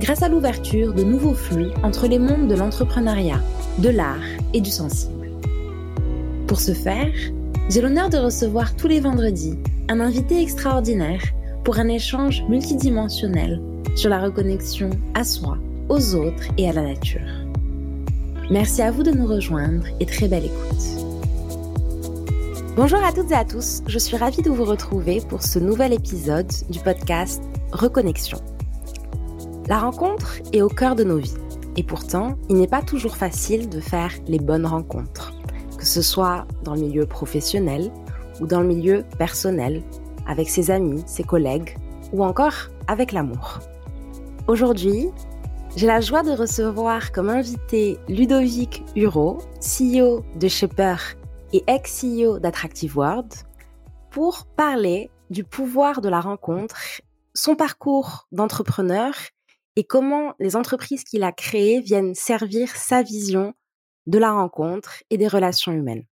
grâce à l'ouverture de nouveaux flux entre les mondes de l'entrepreneuriat, de l'art et du sensible. Pour ce faire, j'ai l'honneur de recevoir tous les vendredis un invité extraordinaire pour un échange multidimensionnel sur la reconnexion à soi, aux autres et à la nature. Merci à vous de nous rejoindre et très belle écoute. Bonjour à toutes et à tous, je suis ravie de vous retrouver pour ce nouvel épisode du podcast Reconnexion. La rencontre est au cœur de nos vies et pourtant, il n'est pas toujours facile de faire les bonnes rencontres, que ce soit dans le milieu professionnel ou dans le milieu personnel, avec ses amis, ses collègues ou encore avec l'amour. Aujourd'hui, j'ai la joie de recevoir comme invité Ludovic Huro, CEO de Shaper et ex-CEO d'Attractive World, pour parler du pouvoir de la rencontre, son parcours d'entrepreneur et comment les entreprises qu'il a créées viennent servir sa vision de la rencontre et des relations humaines.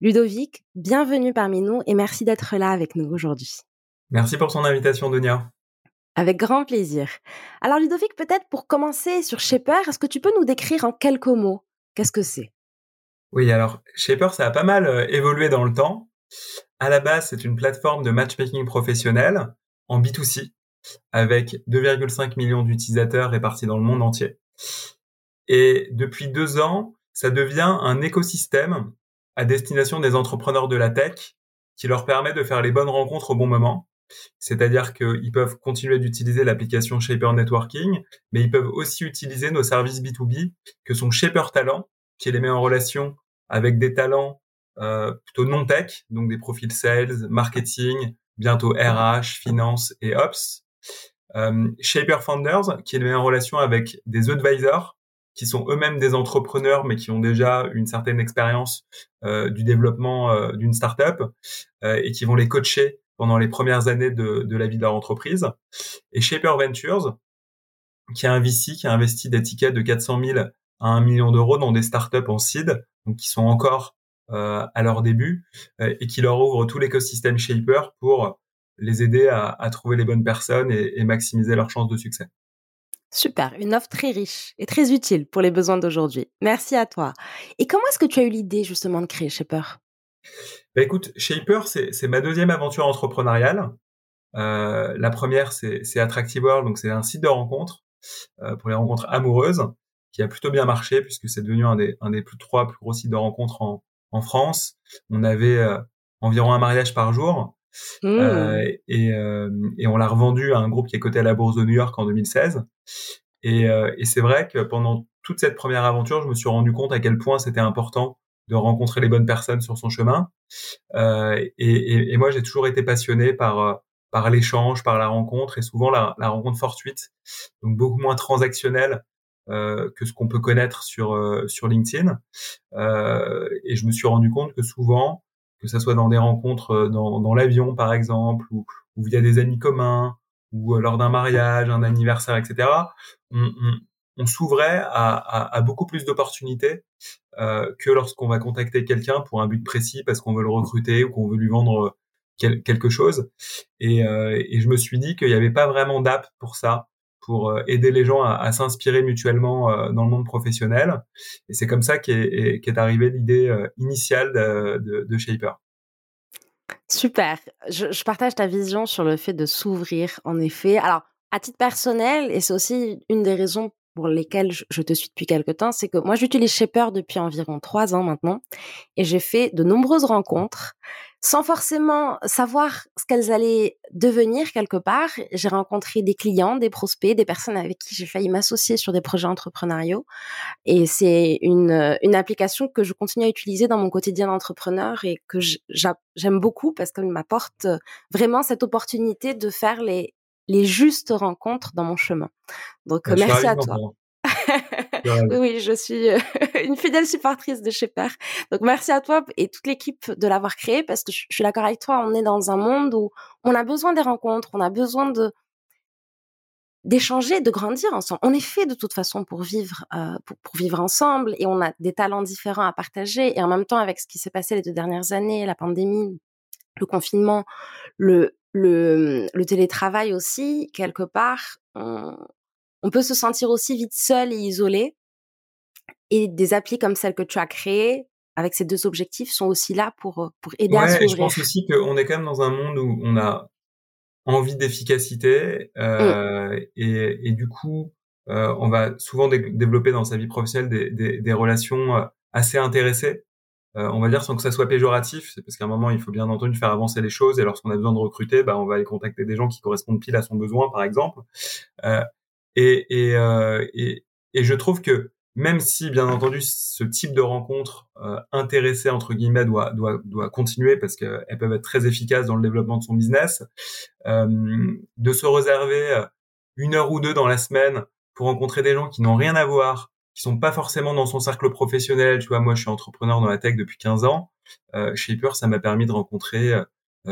Ludovic, bienvenue parmi nous et merci d'être là avec nous aujourd'hui. Merci pour son invitation, Donia. Avec grand plaisir. Alors Ludovic, peut-être pour commencer sur Shaper, est-ce que tu peux nous décrire en quelques mots qu'est-ce que c'est? Oui, alors Shaper, ça a pas mal euh, évolué dans le temps. À la base, c'est une plateforme de matchmaking professionnel en B2C avec 2,5 millions d'utilisateurs répartis dans le monde entier. Et depuis deux ans, ça devient un écosystème à destination des entrepreneurs de la tech qui leur permet de faire les bonnes rencontres au bon moment. C'est-à-dire qu'ils peuvent continuer d'utiliser l'application Shaper Networking, mais ils peuvent aussi utiliser nos services B2B que sont Shaper Talent, qui les met en relation avec des talents euh, plutôt non tech, donc des profils sales, marketing, bientôt RH, finance et ops, euh, Shaper Founders, qui est met en relation avec des advisors qui sont eux-mêmes des entrepreneurs, mais qui ont déjà une certaine expérience euh, du développement euh, d'une startup et qui vont les coacher pendant les premières années de, la vie de leur entreprise. Et Shaper Ventures, qui a VC qui a investi des tickets de 400 000 à 1 million d'euros dans des startups en seed, donc qui sont encore à leur début, et qui leur ouvre tout l'écosystème Shaper pour les aider à, à, trouver les bonnes personnes et, et maximiser leurs chances de succès. Super, une offre très riche et très utile pour les besoins d'aujourd'hui. Merci à toi. Et comment est-ce que tu as eu l'idée justement de créer Shaper? Bah écoute, Shaper, c'est ma deuxième aventure entrepreneuriale. Euh, la première, c'est Attractive World, donc c'est un site de rencontre euh, pour les rencontres amoureuses qui a plutôt bien marché puisque c'est devenu un des, un des plus trois plus gros sites de rencontres en, en France. On avait euh, environ un mariage par jour Mmh. Euh, et, euh, et, on l'a revendu à un groupe qui est coté à la bourse de New York en 2016. Et, euh, et c'est vrai que pendant toute cette première aventure, je me suis rendu compte à quel point c'était important de rencontrer les bonnes personnes sur son chemin. Euh, et, et, moi, j'ai toujours été passionné par par l'échange, par la rencontre, et souvent la, la rencontre fortuite, donc beaucoup moins transactionnelle euh, que ce qu'on peut connaître sur sur LinkedIn. Euh, et je me suis rendu compte que souvent, que ça soit dans des rencontres euh, dans, dans l'avion par exemple, ou, ou via des amis communs, ou euh, lors d'un mariage, un anniversaire, etc. On, on, on s'ouvrait à, à, à, beaucoup plus d'opportunités euh, que lorsqu'on va contacter quelqu'un pour un but précis parce qu'on veut le recruter ou qu'on veut lui vendre euh, quel, quelque chose. Et, euh, et, je me suis dit qu'il n'y avait pas vraiment d'app pour ça pour euh, aider les gens à, s'inspirer mutuellement euh, dans le monde professionnel. Et c'est comme ça qu'est est, arrivée l'idée euh, initiale de, de, Shaper. Super. Je, je, partage ta vision sur le fait de s'ouvrir, en effet. Alors, à titre personnel, et c'est aussi une des raisons pour lesquelles je, je te suis depuis quelque temps, c'est que moi, j'utilise Shaper depuis environ trois ans maintenant, et j'ai fait de nombreuses rencontres sans forcément savoir ce qu'elles allaient devenir quelque part. J'ai rencontré des clients, des prospects, des personnes avec qui j'ai failli m'associer sur des projets entrepreneuriaux. Et c'est une, une application que je continue à utiliser dans mon quotidien d'entrepreneur et que j'aime beaucoup parce qu'elle m'apporte vraiment cette opportunité de faire les, les justes rencontres dans mon chemin. Donc, bah, merci à toi. Oui, oui, je suis euh, une fidèle supportrice de Shaper. Donc merci à toi et toute l'équipe de l'avoir créé parce que je, suis d'accord avec toi, on est dans un monde où on a besoin des rencontres, on a besoin de d'échanger, de grandir ensemble. On est fait de toute façon pour vivre, euh, pour, vivre ensemble et on a des talents différents à partager. Et en même temps, avec ce qui s'est passé les deux dernières années, la pandémie, le confinement, le, le, le télétravail aussi, quelque part, on peut se sentir aussi vite seul et isolé. Et des applis comme celle que tu as créée, avec ces deux objectifs, sont aussi là pour, euh, pour aider à s'ouvrir. Je pense aussi qu'on est quand même dans un monde où on a envie d'efficacité euh, et, et, du coup, euh, on va souvent développer dans sa vie professionnelle des, des, des relations euh, assez intéressées. Euh, on va dire sans que ça soit péjoratif, c'est parce qu'à un moment il faut bien entendu faire avancer les choses et lorsqu'on a besoin de recruter, bah, on va aller contacter des gens qui correspondent pile à son besoin, par exemple. Euh, et, et, euh, et, et, je trouve que même si, bien entendu, ce type de rencontre euh, intéressée, entre guillemets, doit, doit, doit continuer parce qu'elles peuvent être très efficaces dans le développement de son business, euh, de se réserver euh, une heure ou deux dans la semaine pour rencontrer des gens qui n'ont rien à voir, qui sont pas forcément dans son cercle professionnel. Tu vois, moi, je suis entrepreneur dans la tech depuis 15 ans. Euh, Shaper, ça m'a permis de rencontrer euh,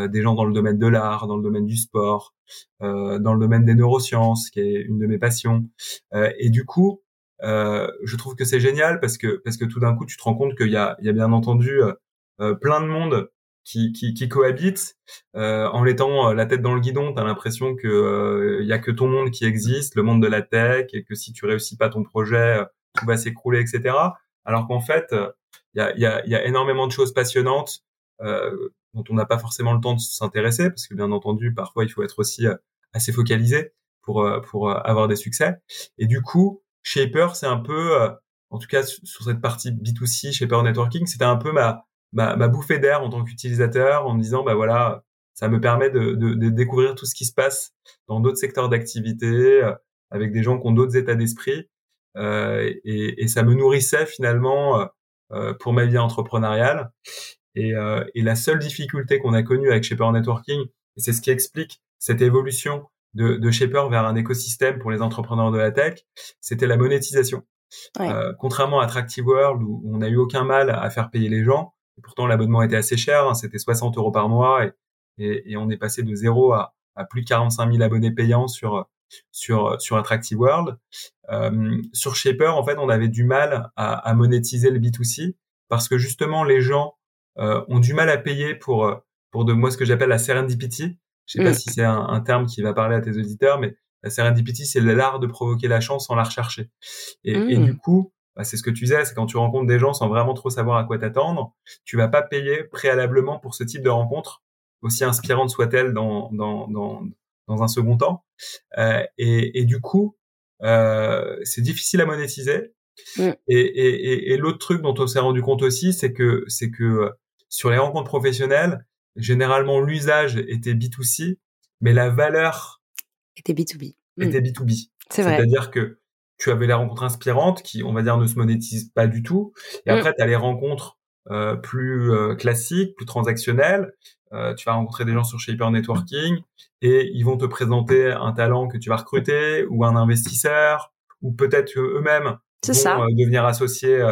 des gens dans le domaine de l'art, dans le domaine du sport, euh, dans le domaine des neurosciences, qui est une de mes passions. Euh, et du coup, je trouve que c'est génial parce que parce que tout d'un coup, tu te rends compte qu'il y a, il y a bien entendu plein de monde qui, qui, qui cohabitent euh, en étant la tête dans le guidon. T'as l'impression que il y a que ton monde qui existe, le monde de la tech, et que si tu réussis pas ton projet, tout va s'écrouler, etc. Alors qu'en fait, il y a, y, a, y a énormément de choses passionnantes euh, dont on n'a pas forcément le temps de s'intéresser, parce que bien entendu, parfois, il faut être aussi euh, assez focalisé pour, euh, pour avoir des succès. Et du coup, Shaper, c'est un peu, en tout cas sur cette partie B2C, Shaper Networking, c'était un peu ma, ma, ma bouffée d'air en tant qu'utilisateur, en me disant, bah voilà, ça me permet de, de, de, découvrir tout ce qui se passe dans d'autres secteurs d'activité, avec des gens qui ont d'autres états d'esprit. Euh, et, et, ça me nourrissait finalement euh, pour ma vie entrepreneuriale. Et, euh, et la seule difficulté qu'on a connue avec Shaper Networking, et c'est ce qui explique cette évolution de, de Shaper vers un écosystème pour les entrepreneurs de la tech, c'était la monétisation. Euh, contrairement à Attractive World où on n'a eu aucun mal à faire payer les gens, et pourtant l'abonnement était assez cher, hein, c'était 60 euros par mois et, et, et, on est passé de zéro à, à, plus de 45 000 abonnés payants sur sur sur Attractive World. Euh, sur Shaper, en fait, on avait du mal à, à monétiser le B2C parce que justement les gens ont du mal à payer pour euh, pour de moi ce que j'appelle la serendipity. Je sais pas mm. si c'est un, un, terme qui va parler à tes auditeurs, mais la serendipity, c'est l'art de provoquer la chance sans la rechercher. Et, et du mm. coup, bah, c'est ce que tu disais, c'est quand tu rencontres des gens sans vraiment trop savoir à quoi t'attendre, tu vas pas payer préalablement pour ce type de rencontre, aussi inspirante soit-elle dans, dans, dans, dans un second temps. Euh, et, et, du coup, euh, c'est difficile à monétiser. Mm. Et, et, et l'autre truc dont on s'est rendu compte aussi, c'est que c'est que sur les rencontres professionnelles, généralement l'usage était B2C, mais la valeur était B2B. Était B2B. C'est vrai. C'est-à-dire que tu avais les rencontres inspirantes qui, on va dire, ne se monétisent pas du tout. Et mm. après, tu as les rencontres euh, plus euh, classiques, plus transactionnelles. Euh, tu vas rencontrer des gens sur Shaper Networking et ils vont te présenter un talent que tu vas recruter ou un investisseur ou peut-être eux-mêmes vont ça. devenir associés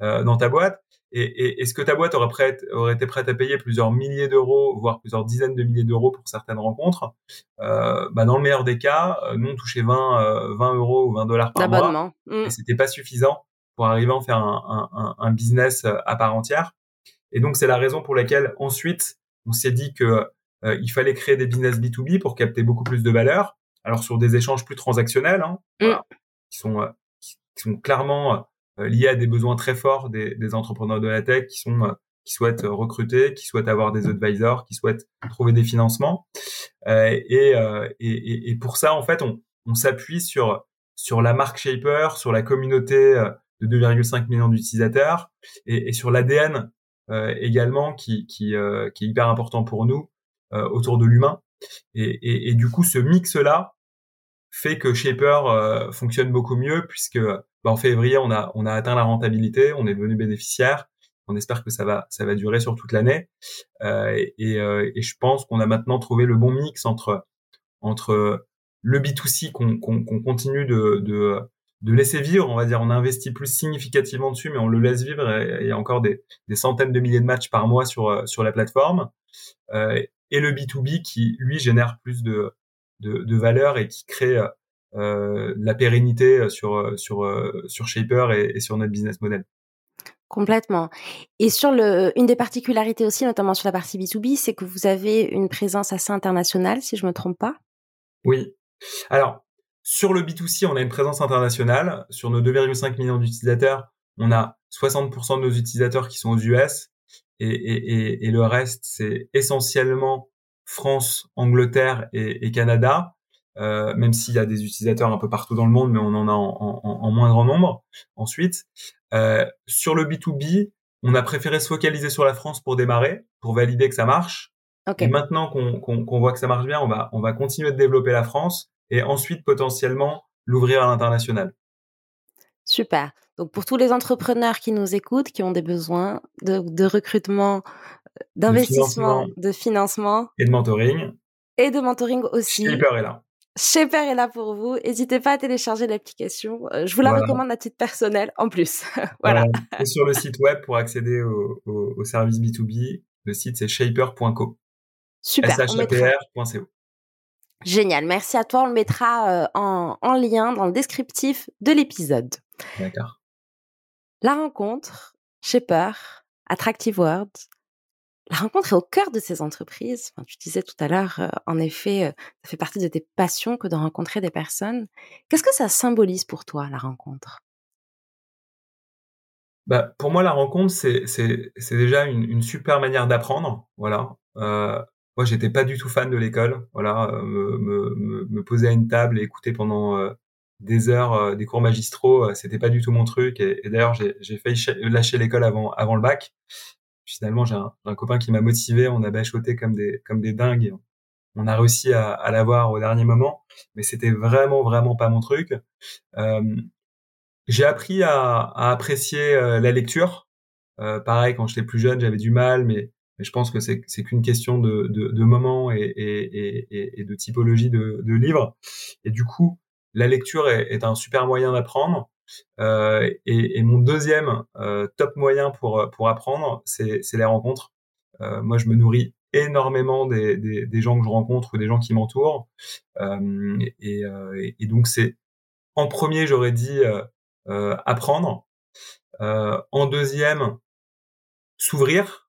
dans ta boîte. Et, et, est-ce que ta boîte aurait, prête, aurait été prête à payer plusieurs milliers d'euros, voire plusieurs dizaines de milliers d'euros pour certaines rencontres euh, bah Dans le meilleur des cas, euh, nous on touchait 20, 20 euh, euros ou 20 dollars par mois, mmh. et c'était pas suffisant pour arriver à en faire un, un, un business euh, à part entière. Et donc c'est la raison pour laquelle ensuite on s'est dit que il fallait créer des business B2B pour capter beaucoup plus de valeur. Alors sur des échanges plus transactionnels, hein, mmh. qui sont qui sont clairement euh, liés à des besoins très forts des, des, entrepreneurs de la tech qui sont euh, qui souhaitent recruter, qui souhaitent avoir des advisors, qui souhaitent trouver des financements. Euh, et, euh, et, et, pour ça, en fait, on, on s'appuie sur sur la marque Shaper, sur la communauté de 2,5 millions d'utilisateurs et, et, sur l'ADN euh, également qui, qui, euh, qui, est hyper important pour nous autour de l'humain. Et, et, du coup, ce mix-là fait que Shaper fonctionne beaucoup mieux puisque bah, en février, on a, on a atteint la rentabilité, on est devenu bénéficiaire. On espère que ça va, ça va durer sur toute l'année. Euh, et, euh, et, je pense qu'on a maintenant trouvé le bon mix entre, entre le B2C qu'on continue de, de, de, laisser vivre, on va dire, on investit plus significativement dessus, mais on le laisse vivre. Et il y a encore des, des, centaines de milliers de matchs par mois sur sur la plateforme. Euh, et le B2B qui lui génère plus de de, de valeur et qui crée euh, la pérennité sur sur sur Shaper et, et sur notre business model. Complètement. Et sur le, une des particularités aussi, notamment sur la partie B2B, c'est que vous avez une présence assez internationale, si je me trompe pas. Oui. Alors, sur le B2C, on a une présence internationale. Sur nos 2,5 millions d'utilisateurs, on a 60% de nos utilisateurs qui sont aux US et, et, et le reste, c'est essentiellement France, Angleterre et, Canada. Euh, même s'il y a des utilisateurs un peu partout dans le monde, mais on en a en, en, en moins grand nombre. Ensuite, euh, sur le B2B, on a préféré se focaliser sur la France pour démarrer, pour valider que ça marche. Et maintenant qu'on voit que ça marche bien, on va, on va continuer de développer la France et ensuite potentiellement l'ouvrir à l'international. Super. Donc pour tous les entrepreneurs qui nous écoutent, qui ont des besoins de, de recrutement, d'investissement, de, financement et de mentoring. Et de mentoring aussi. Shaper est là. Shaper est là pour vous. N'hésitez pas à télécharger l'application. Euh, je vous la recommande à titre personnel en plus. voilà. Et sur le site web pour accéder au, au, au service B2B, le site c'est shaper.co. Super. Génial, merci à toi. On le mettra euh, en, en, lien dans le descriptif de l'épisode. D'accord. La rencontre, Shaper, Attractive Words, la rencontre est au cœur de ces entreprises. tu disais tout à l'heure, euh, en effet, euh, ça fait partie de tes passions que de rencontrer des personnes. Qu'est-ce que ça symbolise pour toi, la rencontre? Bah, Pour moi, la rencontre, c'est déjà une, une, super manière d'apprendre. Voilà. Euh, moi, j'étais pas du tout fan de l'école. Voilà, euh, me, me, me, poser à une table et écouter pendant des heures des cours magistraux, c'était pas du tout mon truc. Et, d'ailleurs, j'ai failli lâcher l'école avant, avant le bac. Finalement, j'ai un, un, copain qui m'a motivé. On a bachoté comme des, comme des dingues. On a réussi à, à l'avoir au dernier moment, mais c'était vraiment, vraiment pas mon truc. j'ai appris à, à apprécier la lecture. pareil, quand j'étais plus jeune, j'avais du mal, mais mais je pense que c'est qu'une question de, de, de moment et, et, et, de typologie de, de livres. Et du coup, la lecture est, est un super moyen d'apprendre. Euh, et, mon deuxième euh, top moyen pour pour apprendre, c'est les rencontres. Euh, moi, je me nourris énormément des, des, des, gens que je rencontre ou des gens qui m'entourent. Euh, et, et, donc, c'est en premier, j'aurais dit euh, apprendre. en deuxième, s'ouvrir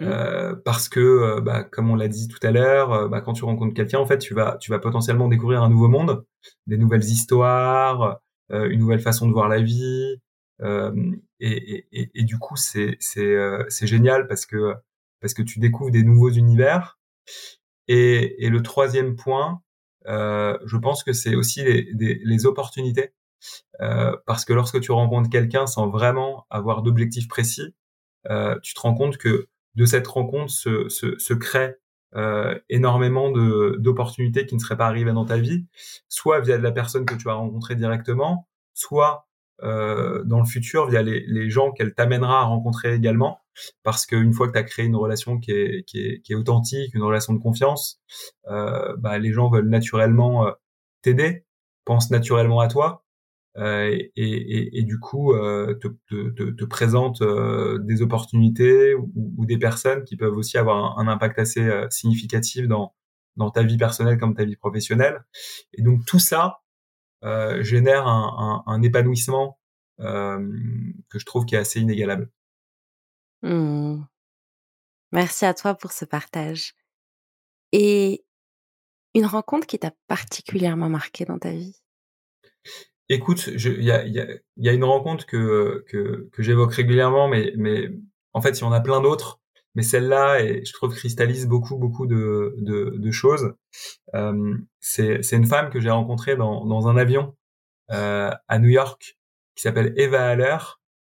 Mmh. Euh, parce que, euh, bah, comme on l'a dit tout à l'heure, euh, bah, quand tu rencontres quelqu'un, en fait, tu vas, tu vas potentiellement découvrir un nouveau monde, des nouvelles histoires, une nouvelle façon de voir la vie, et, et, et, du coup, c'est, c'est, c'est génial parce que, parce que tu découvres des nouveaux univers. Et, et le troisième point, je pense que c'est aussi les, opportunités, parce que lorsque tu rencontres quelqu'un sans vraiment avoir d'objectif précis, tu te rends compte que de cette rencontre se, se, se crée euh, énormément de d'opportunités qui ne seraient pas arrivées dans ta vie, soit via de la personne que tu as rencontrée directement, soit euh, dans le futur via les, les gens qu'elle t'amènera à rencontrer également, parce qu'une fois que tu as créé une relation qui est, qui est, qui est authentique, une relation de confiance, euh, bah, les gens veulent naturellement euh, t'aider, pensent naturellement à toi, et, et, du coup euh, te, te, te, présente euh, des opportunités ou, des personnes qui peuvent aussi avoir un, impact assez significatif dans, dans ta vie personnelle comme ta vie professionnelle. Et donc tout ça euh, génère un, épanouissement euh, que je trouve qui est assez inégalable. Mmh. Merci à toi pour ce partage. Et une rencontre qui t'a particulièrement marqué dans ta vie? Écoute, il y a, y, a, y a, une rencontre que, que, que j'évoque régulièrement, mais, mais en fait, il y en a plein d'autres. Mais celle-là, je trouve, cristallise beaucoup, beaucoup de, de, de choses. Euh, c'est une femme que j'ai rencontrée dans, dans un avion euh, à New York, qui s'appelle Eva Haller.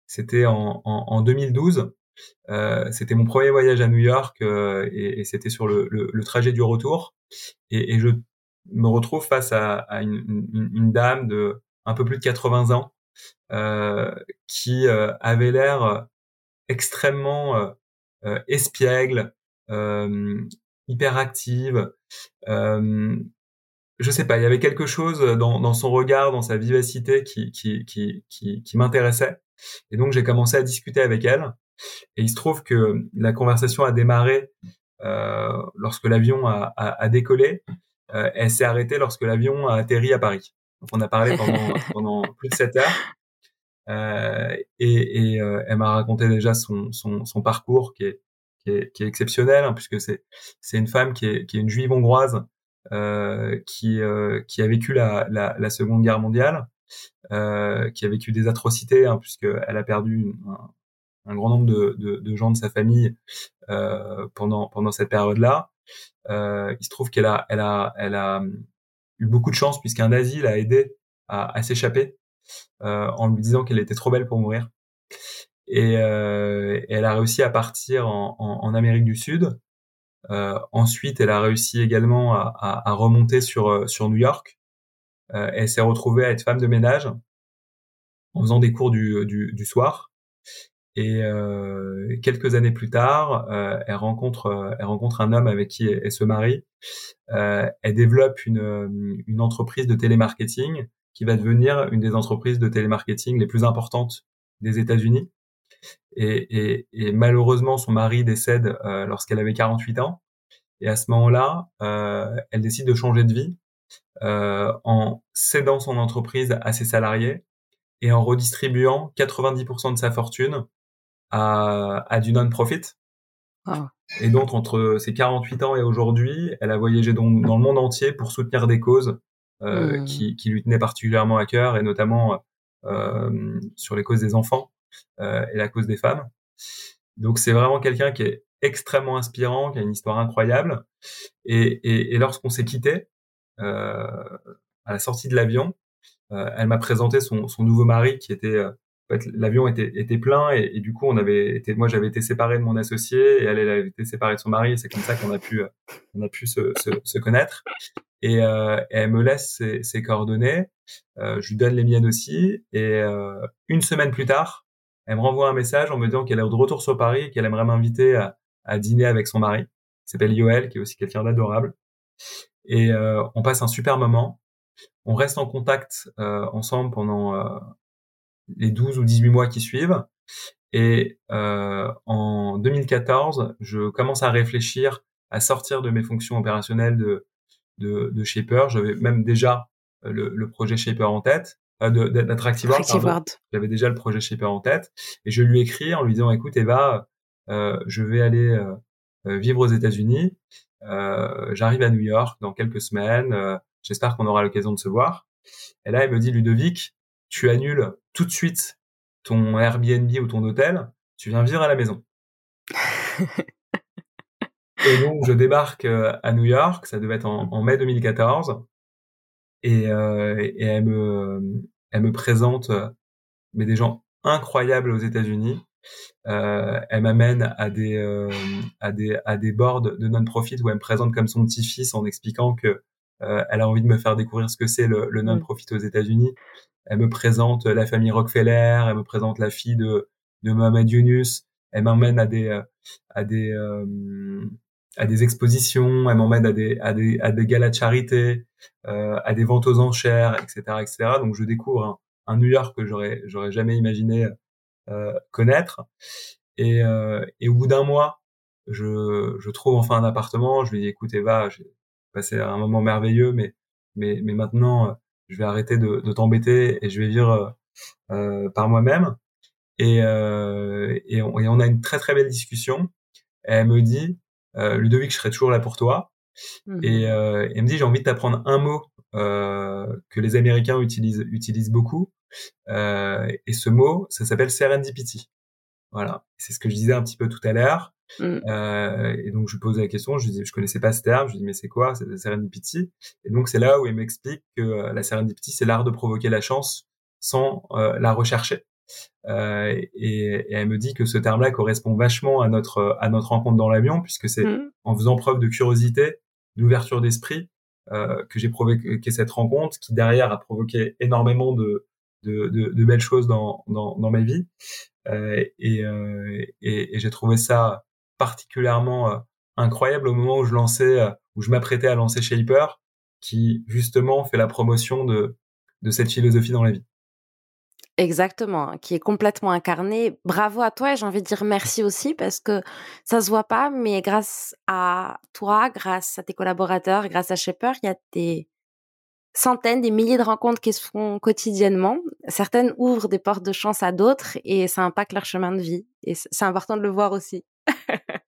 C'était en, en, en, 2012. Euh, c'était mon premier voyage à New York euh, et, et c'était sur le, le, le, trajet du retour. Et, et, je me retrouve face à, à une, une, dame de un peu plus de 80 ans, euh, qui euh, avait l'air euh, extrêmement espiègle, hyperactive, je sais pas, il y avait quelque chose dans, dans son regard, dans sa vivacité qui, qui, qui, qui, qui m'intéressait. Et donc j'ai commencé à discuter avec elle. Et il se trouve que la conversation a démarré euh, lorsque l'avion a, a, a, décollé. Euh, elle s'est arrêtée lorsque l'avion a atterri à Paris. Donc on a parlé pendant, pendant plus de sept heures. Euh, et, et euh, elle m'a raconté déjà son, son, son parcours qui est, qui est, qui est exceptionnel, hein, puisque c'est c'est une femme qui est, qui est une juive hongroise euh, qui, euh, qui a vécu la, la, la, Seconde Guerre mondiale, euh, qui a vécu des atrocités, hein, puisqu'elle a perdu un, un, grand nombre de, de, de, gens de sa famille euh, pendant, pendant cette période-là. il se trouve qu'elle a, elle a, elle a eu beaucoup de chance, puisqu'un nazi l'a aidé à, à s'échapper en lui disant qu'elle était trop belle pour mourir. Et, euh, et, elle a réussi à partir en, en, en Amérique du Sud euh, ensuite, elle a réussi également à, à, à remonter sur, euh, sur New York. Euh, elle s'est retrouvée à être femme de ménage en faisant des cours du, du, du soir. Et euh, quelques années plus tard, euh, elle rencontre, elle rencontre un homme avec qui elle, se marie. Euh, elle développe une, une entreprise de télémarketing qui va devenir une des entreprises de télémarketing les plus importantes des États-Unis. Et, et, et, malheureusement, son mari décède euh, lorsqu'elle avait 48 ans. Et à ce moment-là, euh, elle décide de changer de vie euh, en cédant son entreprise à ses salariés et en redistribuant 90% de sa fortune à, à du non-profit. Ah. Et donc, entre ses 48 ans et aujourd'hui, elle a voyagé dans, dans, le monde entier pour soutenir des causes euh, mmh. qui, qui, lui tenaient particulièrement à cœur, et notamment euh, sur les causes des enfants euh, et la cause des femmes. Donc c'est vraiment quelqu'un qui est extrêmement inspirant, qui a une histoire incroyable. Et, et, et lorsqu'on s'est quitté, euh, à la sortie de l'avion, euh, elle m'a présenté son, son, nouveau mari qui était euh, en fait, l'avion était, était plein et, du coup on avait été moi j'avais été séparé de mon associé et elle, elle avait été séparée de son mari et c'est comme ça qu'on a pu on a pu se, se, se connaître et, euh, elle me laisse ses, ses coordonnées euh, je lui donne les miennes aussi et une semaine plus tard elle me renvoie un message en me disant qu'elle est de retour sur Paris et qu'elle aimerait m'inviter à, à, dîner avec son mari, qui s'appelle Yoel, qui est aussi quelqu'un d'adorable. Et euh, on passe un super moment. On reste en contact euh, ensemble pendant euh, les 12 ou 18 mois qui suivent. Et euh, en 2014, je commence à réfléchir à sortir de mes fonctions opérationnelles de, de, de Shaper. J'avais même déjà le, le projet Shaper en tête. Euh, d'Attractive J'avais déjà le projet Shaper en tête et je lui écris en lui disant écoute Eva, euh, je vais aller euh, euh vivre aux États-Unis. Euh, J'arrive à New York dans quelques semaines. Euh, j'espère qu'on aura l'occasion de se voir. Et là, elle me dit Ludovic, tu annules tout de suite ton Airbnb ou ton hôtel. Tu viens vivre à la maison. et donc, je débarque à New York. Ça devait être en, en mai 2014 et, euh, et elle me elle me présente euh, mais des gens incroyables aux États-Unis. Euh, elle m'amène à des euh, à des à des boards de non-profit où elle me présente comme son petit-fils en expliquant que euh, elle a envie de me faire découvrir ce que c'est le, le non-profit aux États-Unis. Elle me présente la famille Rockefeller, elle me présente la fille de de Mohamed Yunus. Elle m'emmène à des à des à des expositions, elle m'emmène à des, à des, à des galas de charité, euh, à des ventes aux enchères, etc., etc. Donc je découvre un, New York que j'aurais, j'aurais jamais imaginé euh, connaître. Et, euh, et au bout d'un mois, je, je trouve enfin un appartement. Je lui dis, écoute Eva, j'ai passé un moment merveilleux, mais, mais, mais maintenant, je vais arrêter de, de t'embêter et je vais vivre euh, par moi-même. Et, euh, et, on, et on a une très très belle discussion. Et elle me dit, euh, Ludovic, je serai toujours là pour toi. Mmh et euh, elle me dit, j'ai envie de t'apprendre un mot euh, que les Américains utilisent, utilisent beaucoup. Euh, et ce mot, ça s'appelle serendipity. Voilà, c'est ce que je disais un petit peu tout à l'heure. Mmh. Euh, et donc je lui pose la question, je dis, je connaissais pas ce terme, je lui dis mais c'est quoi, c'est la serendipity Et donc c'est là où il m'explique que euh, la serendipity, c'est l'art de provoquer la chance sans euh, la rechercher. Euh, et, et, elle me dit que ce terme-là correspond vachement à notre à notre rencontre dans l'avion, puisque c'est mmh. en faisant preuve de curiosité, d'ouverture d'esprit, que j'ai provoqué cette rencontre, qui derrière a provoqué énormément de de, de, de belles choses dans, dans, dans ma vie. Euh, et, euh, et, et j'ai trouvé ça particulièrement euh, incroyable au moment où je lançais, où je m'apprêtais à lancer Shaper, qui justement fait la promotion de, de cette philosophie dans la vie. Exactement, qui est complètement incarné. Bravo à toi et j'ai envie de dire merci aussi parce que ça se voit pas, mais grâce à toi, grâce à tes collaborateurs, grâce à Shaper, il y a des centaines, des milliers de rencontres qui se font quotidiennement. Certaines ouvrent des portes de chance à d'autres et ça impacte leur chemin de vie. Et c'est important de le voir aussi.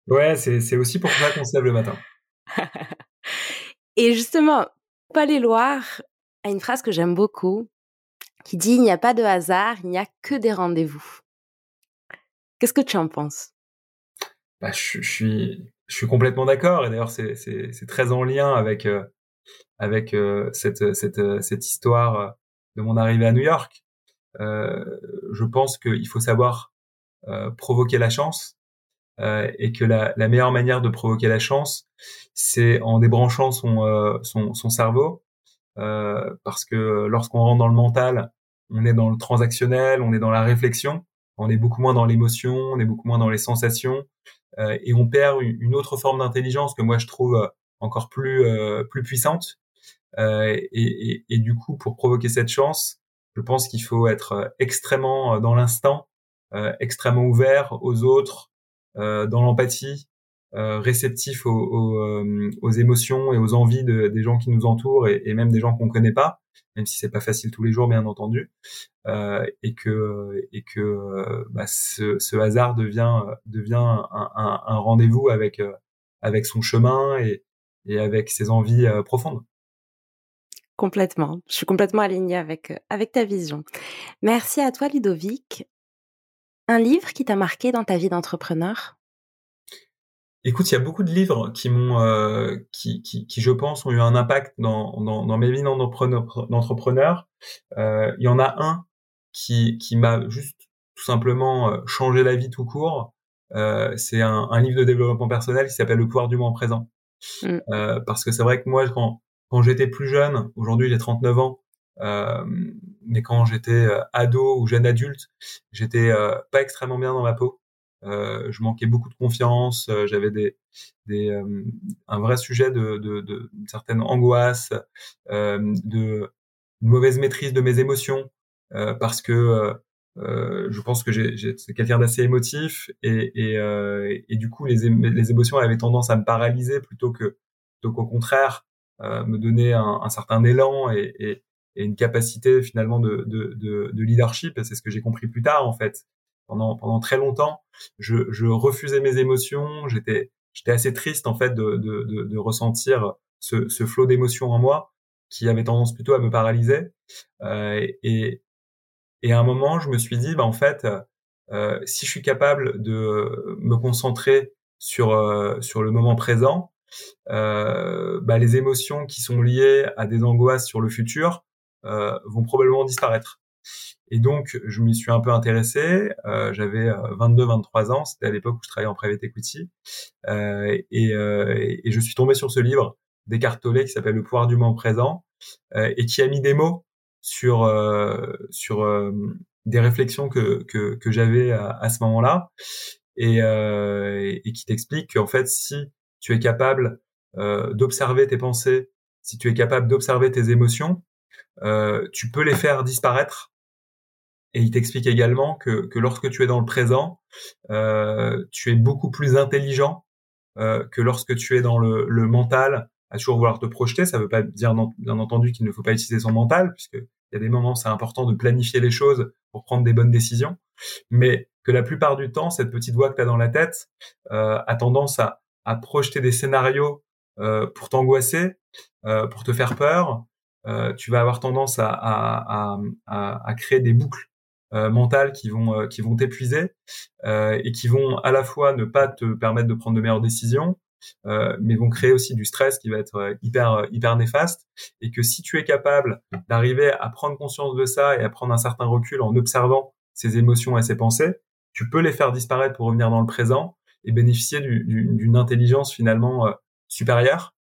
Ouais, c'est aussi pour ça qu'on se lève le matin. et justement, Paul Loire a une phrase que j'aime beaucoup qui dit il n'y a pas de hasard, il n'y a que des rendez-vous. Qu'est-ce que tu en penses? Bah, je, suis, je suis complètement d'accord et d'ailleurs c'est, c'est, très en lien avec, euh, avec euh, cette, cette, euh, cette histoire de mon arrivée à New York. je pense qu'il faut savoir provoquer la chance et que la, la, meilleure manière de provoquer la chance, c'est en débranchant son, son, son cerveau, parce que lorsqu'on rentre dans le mental, on est dans le transactionnel, on est dans la réflexion, on est beaucoup moins dans l'émotion, on est beaucoup moins dans les sensations, euh, et on perd une, autre forme d'intelligence que moi je trouve euh, encore plus euh, plus puissante. Et, et, et, du coup, pour provoquer cette chance, je pense qu'il faut être extrêmement dans l'instant, extrêmement ouvert aux autres, dans l'empathie, réceptif aux, aux, aux, émotions et aux envies de, des gens qui nous entourent et, et même des gens qu'on connaît pas même si c'est pas facile tous les jours, bien entendu, euh, et que et que euh, bah, ce, ce, hasard devient devient un, un, un rendez-vous avec euh, avec son chemin et, et avec ses envies euh, profondes. Complètement. Je suis complètement alignée avec avec ta vision. Merci à toi, Ludovic. Un livre qui t'a marqué dans ta vie d'entrepreneur? Écoute, il y a beaucoup de livres qui m'ont, euh, qui, qui, qui, je pense, ont eu un impact dans, dans, dans mes vies d'entrepreneur. Euh, il y en a un qui, qui m'a juste tout simplement euh, changé la vie tout court. Euh, c'est un, un, livre de développement personnel qui s'appelle Le pouvoir du moment présent. Mm. Euh, parce que c'est vrai que moi, quand, quand j'étais plus jeune, aujourd'hui j'ai 39 ans, euh, mais quand j'étais ado ou jeune adulte, j'étais pas extrêmement bien dans ma peau. Euh, je manquais beaucoup de confiance, euh, j'avais des, des euh, un vrai sujet de, de, de certaines angoisses, de mauvaise maîtrise de mes émotions, parce que je pense que j'ai quelqu'un d'assez émotif et, et, et, du coup les, les émotions avaient tendance à me paralyser plutôt que plutôt qu'au contraire me donner un, un, certain élan et, et, une capacité finalement de, de, de, de leadership. C'est ce que j'ai compris plus tard en fait pendant pendant très longtemps. Je, je refusais mes émotions. J'étais j'étais assez triste en fait de de, de, ressentir ce, ce flot d'émotions en moi qui avait tendance plutôt à me paralyser. Euh, et et à un moment, je me suis dit, bah en fait, euh, si je suis capable de me concentrer sur euh, sur le moment présent, euh, bah, les émotions qui sont liées à des angoisses sur le futur vont probablement disparaître. Et donc, je m'y suis un peu intéressé. Euh, J'avais 22-23 euh, ans, c'était à l'époque où je travaillais en private equity, euh, et, euh, et, je suis tombé sur ce livre d'Eckhart qui s'appelle Le pouvoir du moment présent euh, et qui a mis des mots sur euh, sur des réflexions que que, que j'avais à, à, ce moment-là, et, et qui t'explique qu'en fait, si tu es capable d'observer tes pensées, si tu es capable d'observer tes émotions, tu peux les faire disparaître et il t'explique également que, que, lorsque tu es dans le présent, euh, tu es beaucoup plus intelligent euh, que lorsque tu es dans le, le, mental, à toujours vouloir te projeter. Ça ne veut pas dire, bien entendu, qu'il ne faut pas utiliser son mental, puisque il y a des moments, c'est important de planifier les choses pour prendre des bonnes décisions, mais que la plupart du temps, cette petite voix que tu as dans la tête euh, a tendance à, à, projeter des scénarios euh, pour t'angoisser, euh, pour te faire peur. Euh, tu vas avoir tendance à, à, à, à créer des boucles euh, mentales qui vont euh, qui vont t'épuiser euh, et qui vont à la fois ne pas te permettre de prendre de meilleures décisions, mais vont créer aussi du stress qui va être hyper hyper néfaste et que si tu es capable d'arriver à prendre conscience de ça et à prendre un certain recul en observant ces émotions et ces pensées, tu peux les faire disparaître pour revenir dans le présent et bénéficier d'une intelligence finalement supérieure.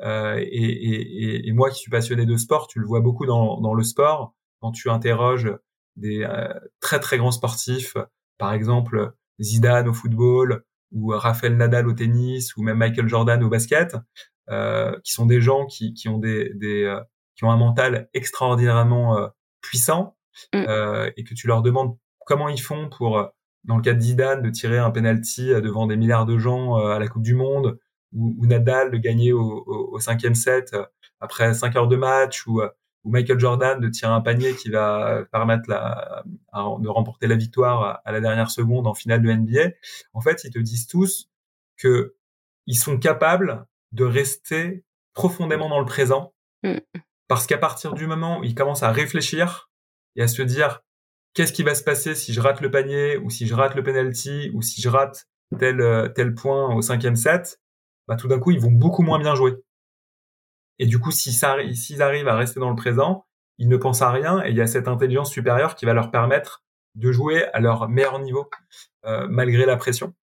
Euh, et, et, et, moi qui suis passionné de sport, tu le vois beaucoup dans, dans le sport, quand tu interroges des euh, très très grands sportifs, par exemple Zidane au football ou Rafael Nadal au tennis ou même Michael Jordan au basket, qui sont des gens qui, qui ont des, des qui ont un mental extraordinairement puissant mm. et que tu leur demandes comment ils font pour dans le cas de Zidane, de tirer un penalty devant des milliards de gens à la Coupe du Monde, ou, ou Nadal de gagner au, au, cinquième set après cinq heures de match, ou, ou Michael Jordan de tirer un panier qui va permettre la, de remporter la victoire à, la dernière seconde en finale de NBA. En fait, ils te disent tous que ils sont capables de rester profondément dans le présent, mm. parce qu'à partir du moment où ils commencent à réfléchir et à se dire qu'est-ce qui va se passer si je rate le panier ou si je rate le penalty ou si je rate tel tel point au cinquième set, bah tout d'un coup ils vont beaucoup moins bien jouer. Et du coup, s'ils arrivent à rester dans le présent, ils ne pensent à rien et il y a cette intelligence supérieure qui va leur permettre de jouer à leur meilleur niveau euh, malgré la pression.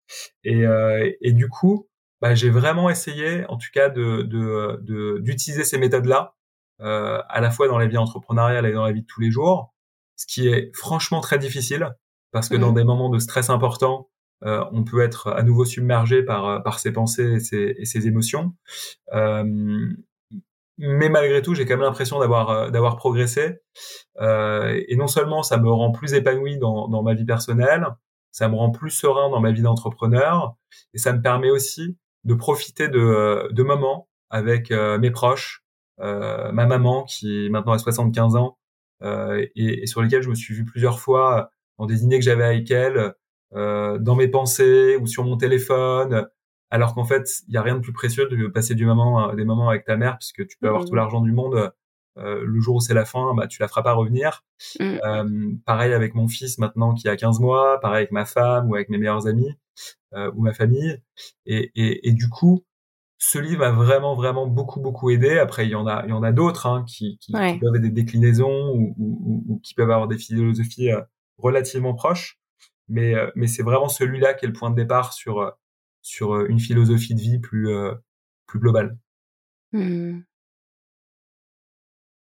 Et, euh, et du coup, bah, j'ai vraiment essayé, en tout cas, de d'utiliser de, ces méthodes-là euh, à la fois dans la vie entrepreneuriale et dans la vie de tous les jours, ce qui est franchement très difficile parce que dans mmh. des moments de stress importants, euh, on peut être à nouveau submergé par par ses pensées et ses, et ses émotions. Euh, mais malgré tout, j'ai quand même l'impression d'avoir euh, d'avoir progressé. Euh, et non seulement ça me rend plus épanoui dans, dans ma vie personnelle, ça me rend plus serein dans ma vie d'entrepreneur, et ça me permet aussi de profiter de, euh, de moments avec euh, mes proches, euh, ma maman qui maintenant a 75 ans et, et, sur lesquels je me suis vu plusieurs fois dans des dîners que j'avais avec elle, dans mes pensées ou sur mon téléphone, alors qu'en fait, il y a rien de plus précieux de passer du moment, euh, des moments avec ta mère, puisque tu peux avoir tout mmh. l'argent du monde. Euh, le jour où c'est la fin, bah, tu la feras pas revenir. Mmh. Euh, pareil avec mon fils maintenant qui a 15 mois, pareil avec ma femme ou avec mes meilleurs amis euh, ou ma famille. Et, et, et, du coup, ce livre m'a vraiment, vraiment beaucoup, beaucoup aidé. Après, il y en a, il y en a d'autres hein, qui, qui, qui, peuvent avoir des déclinaisons ou, ou, ou, qui peuvent avoir des philosophies relativement proches. Mais, mais c'est vraiment celui-là qui est le point de départ sur sur euh, une philosophie de vie plus, euh, plus globale. Mmh.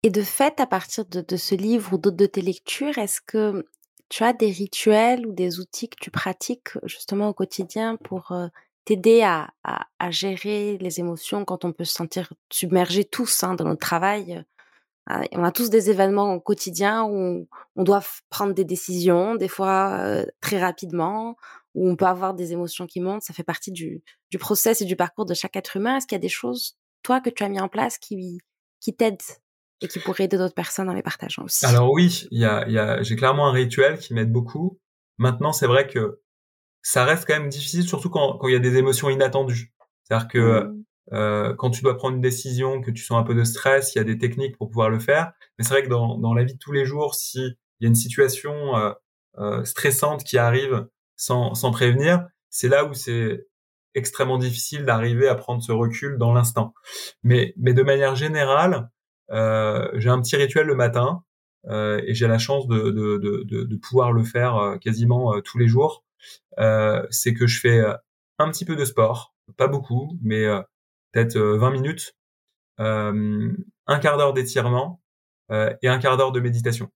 Et de fait, à partir de, ce livre ou d'autres de tes lectures, est-ce que tu as des rituels ou des outils que tu pratiques justement au quotidien pour euh, t'aider à, à, à, gérer les émotions quand on peut se sentir submergé tous hein, dans notre travail on a tous des événements au quotidien où on doit prendre des décisions, des fois très rapidement, où on peut avoir des émotions qui montent. Ça fait partie du, du process et du parcours de chaque être humain. Est-ce qu'il y a des choses, toi, que tu as mis en place qui, qui t'aident et qui pourraient aider d'autres personnes en les partageant aussi? Alors oui, il y a, y a, j'ai clairement un rituel qui m'aide beaucoup. Maintenant, c'est vrai que ça reste quand même difficile, surtout quand, quand il y a des émotions inattendues. C'est-à-dire que mmh. Euh, quand tu dois prendre une décision, que tu sens un peu de stress, il y a des techniques pour pouvoir le faire. Mais c'est vrai que dans, dans la vie de tous les jours, s'il y a une situation euh, euh, stressante qui arrive, sans, sans prévenir, c'est là où c'est extrêmement difficile d'arriver à prendre ce recul dans l'instant. Mais, mais de manière générale, euh, j'ai un petit rituel le matin euh, et j'ai la chance de, de, de, de, pouvoir le faire quasiment tous les jours. C'est que je fais un petit peu de sport, pas beaucoup, mais peut-être 20 minutes, un quart d'heure d'étirement et un quart d'heure de méditation.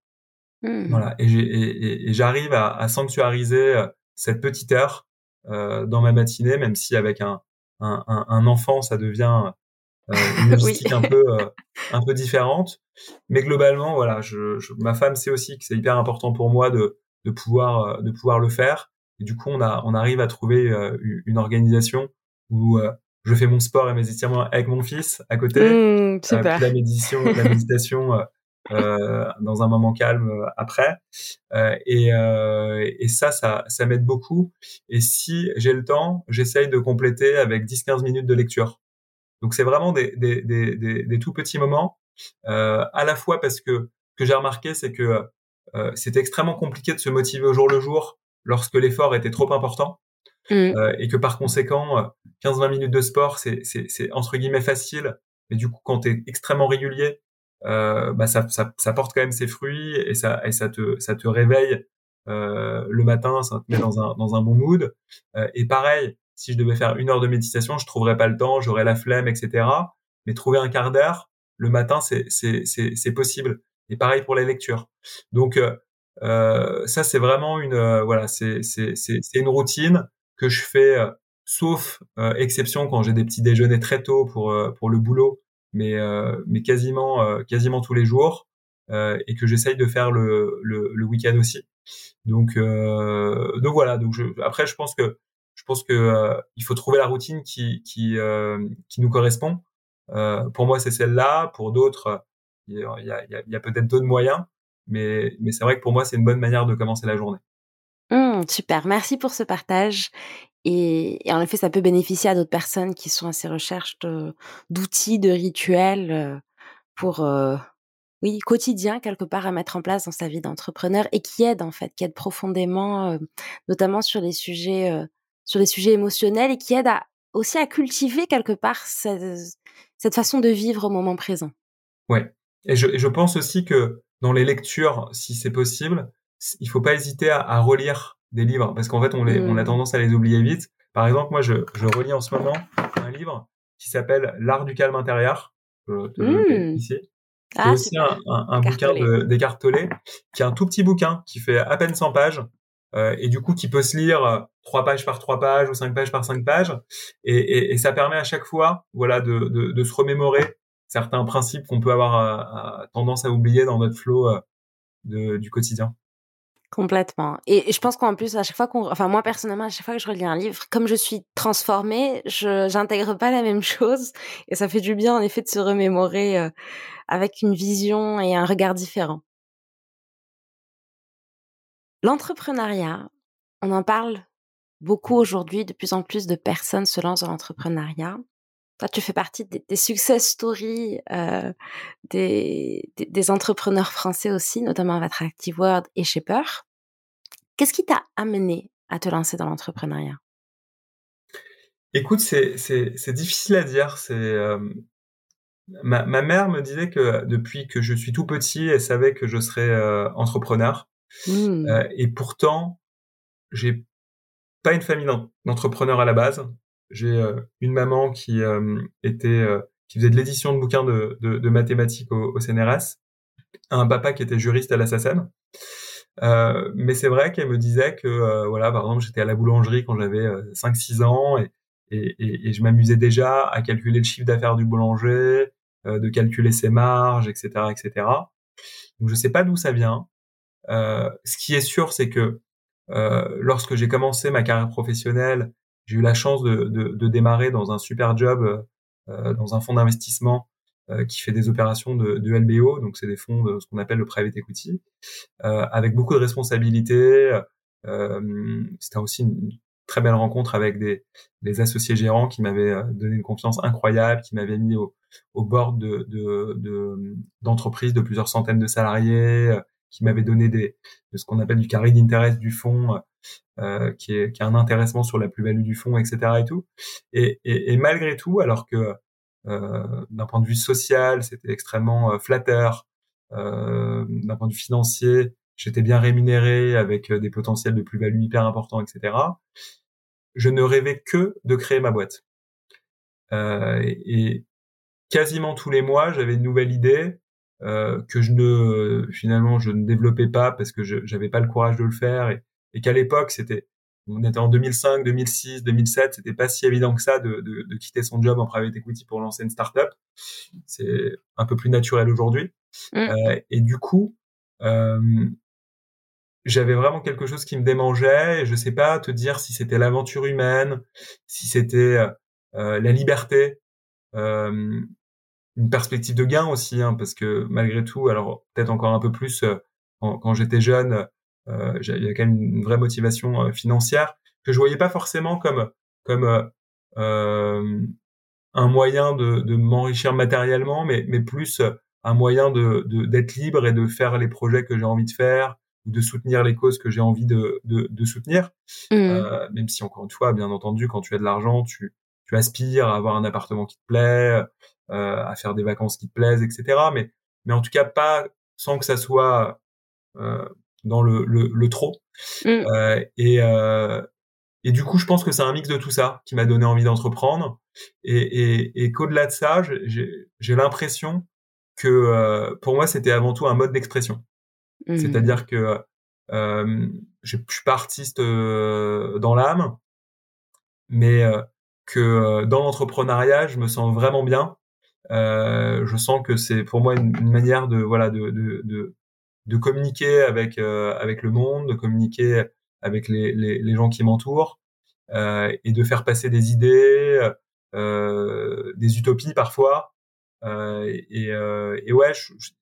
Mmh. Voilà, et, j'arrive à, à sanctuariser cette petite heure euh, dans ma matinée, même si avec un, un, un enfant, ça devient euh, une logistique un peu euh, un peu différente. Mais globalement, voilà, je, je, ma femme sait aussi que c'est hyper important pour moi de, de pouvoir de pouvoir le faire. Et du coup, on a on arrive à trouver une organisation où je fais mon sport et mes étirements avec mon fils à côté. Mmh, la méditation, la méditation euh, dans un moment calme euh, après. Euh, et, et ça, ça, ça m'aide beaucoup. Et si j'ai le temps, j'essaye de compléter avec 10-15 minutes de lecture. Donc c'est vraiment des, des, des, des, des tout petits moments, euh, à la fois parce que ce que j'ai remarqué, c'est que euh, c'est extrêmement compliqué de se motiver au jour le jour lorsque l'effort était trop important. Mmh. Euh, et que par conséquent, 15-20 minutes de sport, c'est entre guillemets facile. Mais du coup, quand tu es extrêmement régulier, euh, bah ça, ça, ça, porte quand même ses fruits et ça, et ça te, ça te réveille euh, le matin, ça te met dans un, dans un bon mood. Euh, et pareil, si je devais faire une heure de méditation, je trouverais pas le temps, j'aurais la flemme, etc. Mais trouver un quart d'heure le matin, c'est, c'est, c'est, c'est possible. Et pareil pour les lectures. Donc euh, euh ça, c'est vraiment une, euh, voilà, c'est, c'est, c'est, c'est une routine que je fais sauf exception quand j'ai des petits déjeuners très tôt pour pour le boulot, mais mais quasiment quasiment tous les jours et que j'essaye de faire le le, le week-end aussi. Donc donc voilà. Donc je, après je pense que je pense que il faut trouver la routine qui qui qui nous correspond. pour moi c'est celle-là. Pour d'autres il y a, a, y a peut-être d'autres moyens. Mais, mais c'est vrai que pour moi, c'est une bonne manière de commencer la journée. Super, merci pour ce partage. Et, en effet, ça peut bénéficier à d'autres personnes qui sont à ces recherches d'outils, de, rituels euh, pour, euh, oui, quotidien quelque part à mettre en place dans sa vie d'entrepreneur et qui aident en fait, qui aident profondément, euh, notamment sur les sujets, sur les sujets émotionnels et qui aident aussi à cultiver quelque part cette, façon de vivre au moment présent. Ouais. Et je, pense aussi que dans les lectures, si c'est possible, il faut pas hésiter à relire des livres parce qu'en fait, on, les, on a mmh. tendance à les oublier vite. Par exemple, moi, je, je relis en ce moment un livre qui s'appelle L'art du calme intérieur. mmh. ici. C'est ah, aussi un, un, un bouquin d'Eckhart qui est un tout petit bouquin qui fait à peine 100 pages euh, et du coup qui peut se lire euh, trois pages par trois pages ou cinq pages par cinq pages et, et, et ça permet à chaque fois voilà de, de, de se remémorer certains principes qu'on peut avoir tendance à oublier dans notre flow euh, de, du quotidien. Complètement. Et, je pense qu'en plus, à chaque fois qu'on, enfin moi personnellement, à chaque fois que je relis un livre, comme je suis transformée, je j'intègre pas la même chose, et ça fait du bien en effet de se remémorer euh, avec une vision et un regard différent. L'entrepreneuriat, on en parle beaucoup aujourd'hui. De plus en plus de personnes se lancent dans l'entrepreneuriat. Toi, tu fais partie des, success stories euh, des, des, entrepreneurs français aussi, notamment avec Active World et Shaper. Qu'est-ce qui t'a amené à te lancer dans l'entrepreneuriat? Écoute, c'est, c'est, difficile à dire. C'est euh, ma, ma, mère me disait que depuis que je suis tout petit, elle savait que je serais euh, entrepreneur. Mmh. Et pourtant, j'ai pas une famille d'entrepreneurs à la base. J'ai euh, une maman qui euh, était euh, qui faisait de l'édition de bouquins de, de, de mathématiques au, au, CNRS, un papa qui était juriste à la SACEM. Euh, mais c'est vrai qu'elle me disait que voilà par exemple j'étais à la boulangerie quand j'avais 5-6 ans et, et, et, je m'amusais déjà à calculer le chiffre d'affaires du boulanger, de calculer ses marges, etc., etc. Donc je sais pas d'où ça vient. ce qui est sûr, c'est que lorsque j'ai commencé ma carrière professionnelle, j'ai eu la chance de, de, de, démarrer dans un super job euh, dans un fonds d'investissement euh, qui fait des opérations de, de LBO, donc c'est des fonds de ce qu'on appelle le private equity, euh, avec beaucoup de responsabilités. Euh, C'était aussi une très belle rencontre avec des, des associés gérants qui m'avaient euh, donné une confiance incroyable, qui m'avaient mis au, au bord de d'entreprises de, de, plusieurs centaines de salariés, qui m'avaient donné des, de ce qu'on appelle du carré d'intérêt du fonds euh, qui, est, qui a un intéressement sur la plus-value du fonds, etc. et tout. Et, et, et malgré tout, alors que euh, d'un point de vue social, c'était extrêmement euh, flatteur, euh, d'un point de vue financier, j'étais bien rémunéré avec euh, des potentiels de plus-value hyper importants, etc. Je ne rêvais que de créer ma boîte. Et, quasiment tous les mois, j'avais une nouvelle idée euh, que je ne finalement je ne développais pas parce que je n'avais pas le courage de le faire et, et qu'à l'époque, c'était, on était en 2005, 2006, 2007, c'était pas si évident que ça de, de, de, quitter son job en private equity pour lancer une startup. C'est un peu plus naturel aujourd'hui. Mm. Euh, et du coup, euh, j'avais vraiment quelque chose qui me démangeait et je sais pas te dire si c'était l'aventure humaine, si c'était euh, la liberté, une perspective de gain aussi, hein, parce que malgré tout, alors peut-être encore un peu plus quand, quand j'étais jeune, euh, il y a quand même une vraie motivation euh, financière que je voyais pas forcément comme comme euh, euh un moyen de, de m'enrichir matériellement, mais, mais plus un moyen de d'être libre et de faire les projets que j'ai envie de faire ou de soutenir les causes que j'ai envie de, de, de soutenir. Mmh. Euh, même si encore une fois, bien entendu, quand tu as de l'argent, tu, tu aspires à avoir un appartement qui te plaît, euh, à faire des vacances qui te plaisent, etc. Mais, mais en tout cas pas sans que ça soit euh, dans le, le, le trop. Mm. Euh, et, euh, et du coup, je pense que c'est un mix de tout ça qui m'a donné envie d'entreprendre. Et, et, et qu'au-delà de ça, j'ai l'impression que euh, pour moi, c'était avant tout un mode d'expression. Mm. C'est-à-dire que euh, je, suis pas artiste euh, dans l'âme. mais que dans l'entrepreneuriat, je me sens vraiment bien. je sens que c'est pour moi une, manière de voilà de, de, de, de communiquer avec avec le monde, de communiquer avec les, les, les gens qui m'entourent et de faire passer des idées, des utopies parfois. et, et ouais, je,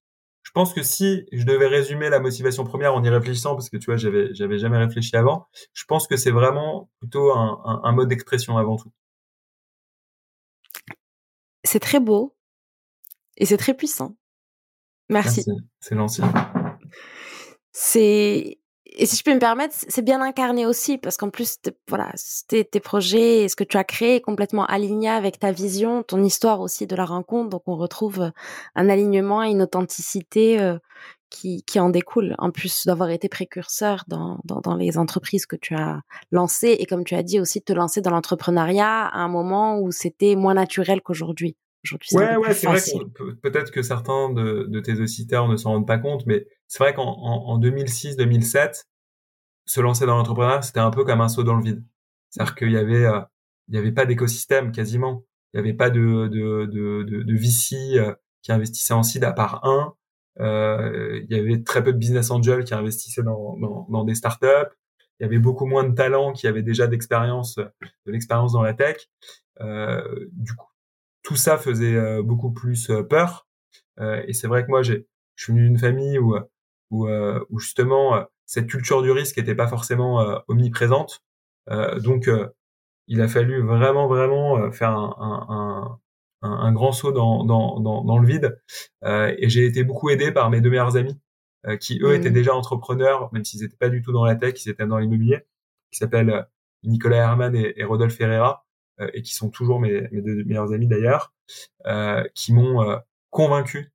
je pense que si je devais résumer la motivation première en y réfléchissant, parce que tu vois, j'avais j'avais jamais réfléchi avant, je pense que c'est vraiment plutôt un, un, mode d'expression avant tout. C'est très beau et c'est très puissant. Merci. Merci. C'est gentil. C'est et si je peux me permettre, c'est bien incarné aussi parce qu'en plus, voilà, tes, tes projets et ce que tu as créé est complètement aligné avec ta vision, ton histoire aussi de la rencontre. Donc, on retrouve un alignement et une authenticité euh, qui, qui en découle, en plus d'avoir été précurseur dans, dans, les entreprises que tu as lancées et comme tu as dit aussi de te lancer dans l'entrepreneuriat à un moment où c'était moins naturel qu'aujourd'hui. Aujourd'hui, ouais, ouais, c'est vrai que peut-être que certains de, de tes auditeurs ne s'en rendent pas compte, mais c'est vrai qu'en en, 2006-2007, se lancer dans l'entrepreneuriat, c'était un peu comme un saut dans le vide. C'est-à-dire qu'il y avait, euh, il y avait pas d'écosystème quasiment. Il y avait pas de de de, de, de VC euh, qui investissait en seed à part un. Euh, il y avait très peu de business angels qui investissaient dans, dans, dans des startups. Il y avait beaucoup moins de talents qui avaient déjà d'expérience, de l'expérience dans la tech. Euh, du coup, tout ça faisait euh, beaucoup plus euh, peur. Euh, et c'est vrai que moi, j'ai, je suis venu d'une famille où, où, où justement cette culture du risque n'était pas forcément omniprésente. donc, il a fallu vraiment, vraiment faire un, un, un, un grand saut dans, dans, dans, dans le vide. et j'ai été beaucoup aidé par mes deux meilleurs amis, qui eux étaient mmh. déjà entrepreneurs, même s'ils n'étaient pas du tout dans la tech, ils étaient dans l'immobilier, qui s'appellent Nicolas Herman et, et Rodolphe Ferreira. Euh, et qui sont toujours mes, mes deux meilleurs amis d'ailleurs, euh, qui m'ont euh, convaincu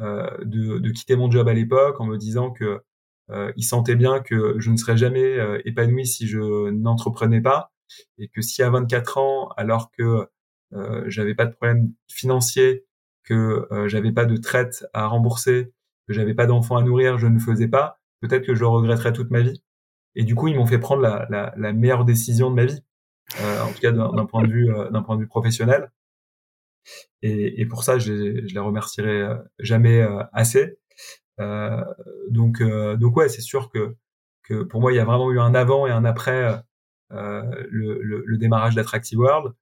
de, de, quitter mon job à l'époque en me disant que ils sentaient bien que je ne serais jamais épanoui si je n'entreprenais pas et que si à 24 ans, alors que euh, j'avais pas de problème financier, que euh, j'avais pas de traite à rembourser, que j'avais pas d'enfants à nourrir, je ne faisais pas, peut-être que je le regretterais toute ma vie. Et du coup, ils m'ont fait prendre la, la, la, meilleure décision de ma vie. Euh, en tout cas d'un point de vue euh, d'un point de vue professionnel. Et, et pour ça, je, je les remercierai euh, jamais assez. donc donc ouais, c'est sûr que que pour moi, il y a vraiment eu un avant et un après le, le, le, démarrage d'Attractive World.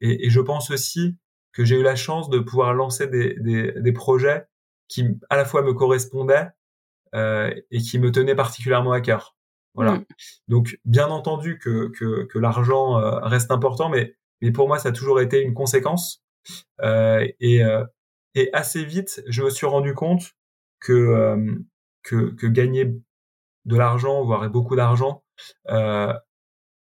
Et, et, je pense aussi que j'ai eu la chance de pouvoir lancer des, des, des, projets qui à la fois me correspondaient euh, et qui me tenaient particulièrement à cœur. Voilà. Mm. Donc, bien entendu que, que, que l'argent euh, reste important, mais, mais pour moi, ça a toujours été une conséquence. Euh, et, euh, et assez vite, je me suis rendu compte que, euh, que, que gagner de l'argent, voire beaucoup d'argent,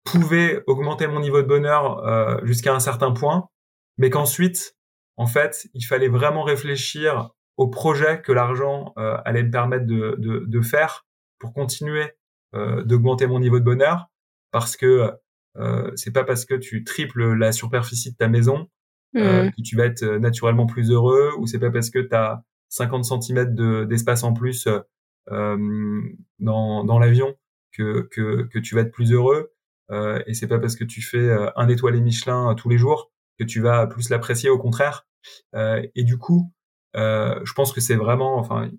pouvait augmenter mon niveau de bonheur jusqu'à un certain point, mais qu'ensuite, en fait, il fallait vraiment réfléchir au projet que l'argent allait me permettre de, de, de faire pour continuer euh, d'augmenter mon niveau de bonheur parce que euh, c'est pas parce que tu triples la superficie de ta maison euh, mmh. que tu vas être naturellement plus heureux ou c'est pas parce que tu as 50 cm d'espace en plus dans, dans l'avion que, que, que, tu vas être plus heureux euh, et c'est pas parce que tu fais un étoilé Michelin tous les jours que tu vas plus l'apprécier au contraire euh, et du coup je pense que c'est vraiment enfin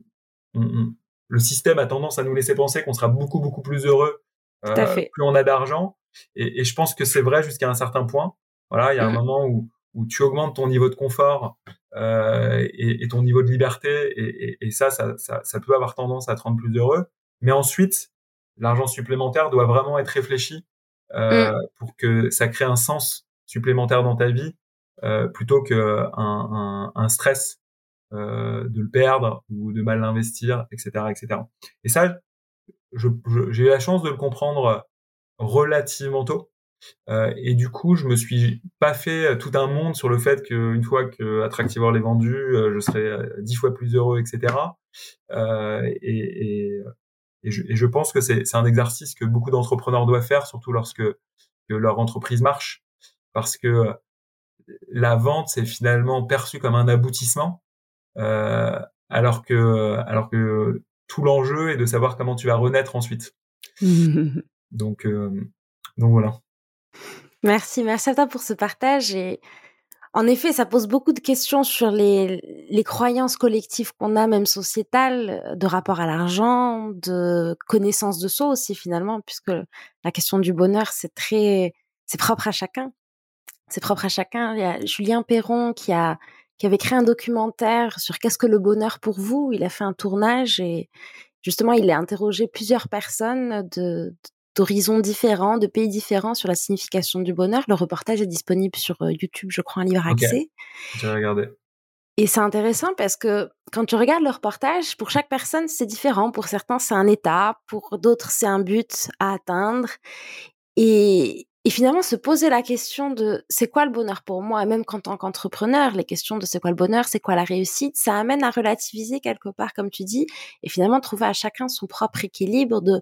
le système a tendance à nous laisser penser qu'on sera beaucoup beaucoup plus heureux euh, plus on a d'argent. Et, et, je pense que c'est vrai jusqu'à un certain point. Voilà, il y a un mm. moment où, où tu augmentes ton niveau de confort euh, et, et, ton niveau de liberté, et, et ça, ça, ça, ça, peut avoir tendance à te rendre plus heureux. Mais ensuite, l'argent supplémentaire doit vraiment être réfléchi euh, mm. pour que ça crée un sens supplémentaire dans ta vie euh, plutôt qu'un un, un stress euh, de le perdre ou de mal l'investir, etc., etc. Et ça, j'ai eu la chance de le comprendre relativement tôt. Euh, et du coup, je me suis pas fait tout un monde sur le fait qu'une fois que Attractiveur l'est vendu, euh, je serais dix fois plus heureux, etc. Euh, et, et, je, et, je, pense que c'est un exercice que beaucoup d'entrepreneurs doivent faire, surtout lorsque que leur entreprise marche, parce que la vente c'est finalement perçu comme un aboutissement, euh, alors que alors que tout l'enjeu est de savoir comment tu vas renaître ensuite. donc euh, donc voilà. Merci, merci à toi pour ce partage et en effet, ça pose beaucoup de questions sur les, les croyances collectives qu'on a, même sociétales, de rapport à l'argent, de connaissance de soi aussi finalement, puisque la question du bonheur, c'est très, c'est propre à chacun. C'est propre à chacun. Il y a Julien Perron qui a, qui avait créé un documentaire sur qu'est-ce que le bonheur pour vous. Il a fait un tournage et justement, il a interrogé plusieurs personnes de, d'horizons différents, de pays différents sur la signification du bonheur. Le reportage est disponible sur euh, YouTube, je crois, un livre accès. J'ai regardé. Et c'est intéressant parce que quand tu regardes le reportage, pour chaque personne, c'est différent. Pour certains, c'est un état. Pour d'autres, c'est un but à atteindre. Et, et finalement, se poser la question de c'est quoi le bonheur pour moi, même en tant qu'entrepreneur, les questions de c'est quoi le bonheur, c'est quoi la réussite, ça amène à relativiser quelque part, comme tu dis, et finalement trouver à chacun son propre équilibre de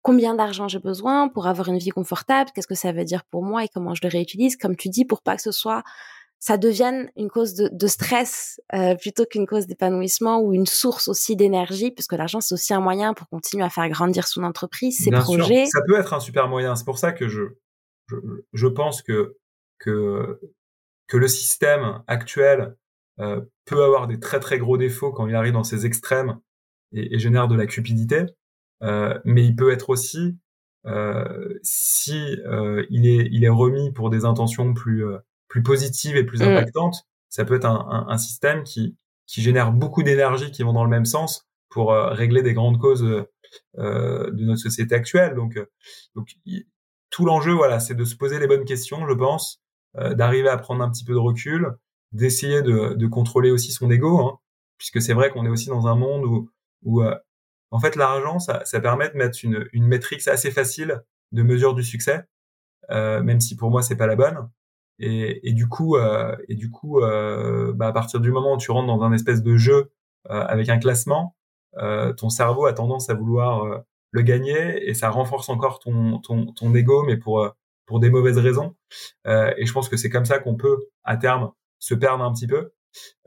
combien d'argent j'ai besoin pour avoir une vie confortable, qu'est-ce que ça veut dire pour moi et comment je le réutilise, comme tu dis, pour pas que ce soit ça devienne une cause de, stress euh, plutôt qu'une cause d'épanouissement ou une source aussi d'énergie, puisque l'argent c'est aussi un moyen pour continuer à faire grandir son entreprise, ses projets. ça peut être un super moyen. C'est pour ça que je, je, pense que, que que le système actuel euh, peut avoir des très très gros défauts quand il arrive dans ses extrêmes et, et génère de la cupidité. Euh, mais il peut être aussi, euh, si euh, il est il est remis pour des intentions plus plus positives et plus mm. impactantes, ça peut être un, un, un, système qui qui génère beaucoup d'énergie qui vont dans le même sens pour régler des grandes causes de notre société actuelle. Donc, donc tout l'enjeu, voilà, c'est de se poser les bonnes questions, je pense, euh, d'arriver à prendre un petit peu de recul, d'essayer de, de, contrôler aussi son ego, hein, puisque c'est vrai qu'on est aussi dans un monde où, où en fait, l'argent, ça, ça, permet de mettre une, une métrique assez facile de mesure du succès, euh, même si pour moi c'est pas la bonne. Et, et du coup, euh, et du coup, euh, bah, à partir du moment où tu rentres dans un espèce de jeu euh, avec un classement, euh, ton cerveau a tendance à vouloir euh, le gagner et ça renforce encore ton, ton, ton ego, mais pour pour des mauvaises raisons. et je pense que c'est comme ça qu'on peut à terme se perdre un petit peu.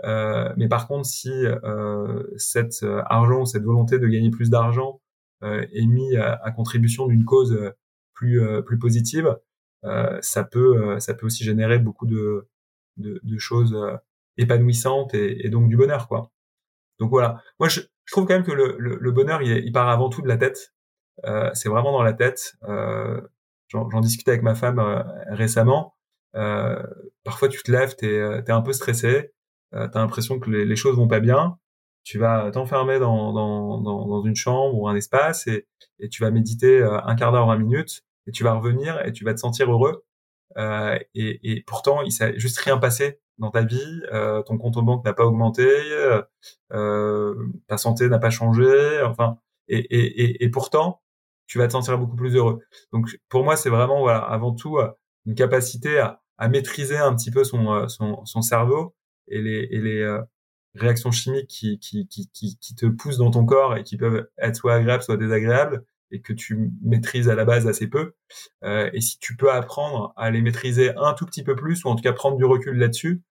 Euh, mais par contre, si euh, cet euh, argent, cette volonté de gagner plus d'argent est mis à, contribution d'une cause plus plus positive, ça peut ça peut aussi générer beaucoup de de, de choses épanouissantes et, et, donc du bonheur quoi. Donc voilà, moi je, je trouve quand même que le, le, le bonheur il, il, part avant tout de la tête. Euh, c'est vraiment dans la tête. Euh, J'en discutais avec ma femme récemment. Euh, parfois tu te lèves, t'es es un peu stressé, tu as l'impression que les, les, choses vont pas bien, tu vas t'enfermer dans, dans, dans, dans, une chambre ou un espace et, et tu vas méditer un quart d'heure, 20 minutes, et tu vas revenir et tu vas te sentir heureux. Euh, et, et, pourtant, il s'est juste rien passé dans ta vie, euh, ton compte en banque n'a pas augmenté, euh, ta santé n'a pas changé, enfin, et, et, et, pourtant, tu vas te sentir beaucoup plus heureux. Donc, pour moi, c'est vraiment, voilà, avant tout, une capacité à, à maîtriser un petit peu son, son, son cerveau et les, et les euh, réactions chimiques qui, qui, qui, qui, te poussent dans ton corps et qui peuvent être soit agréables, soit désagréables, et que tu maîtrises à la base assez peu. Euh, et si tu peux apprendre à les maîtriser un tout petit peu plus, ou en tout cas prendre du recul là-dessus,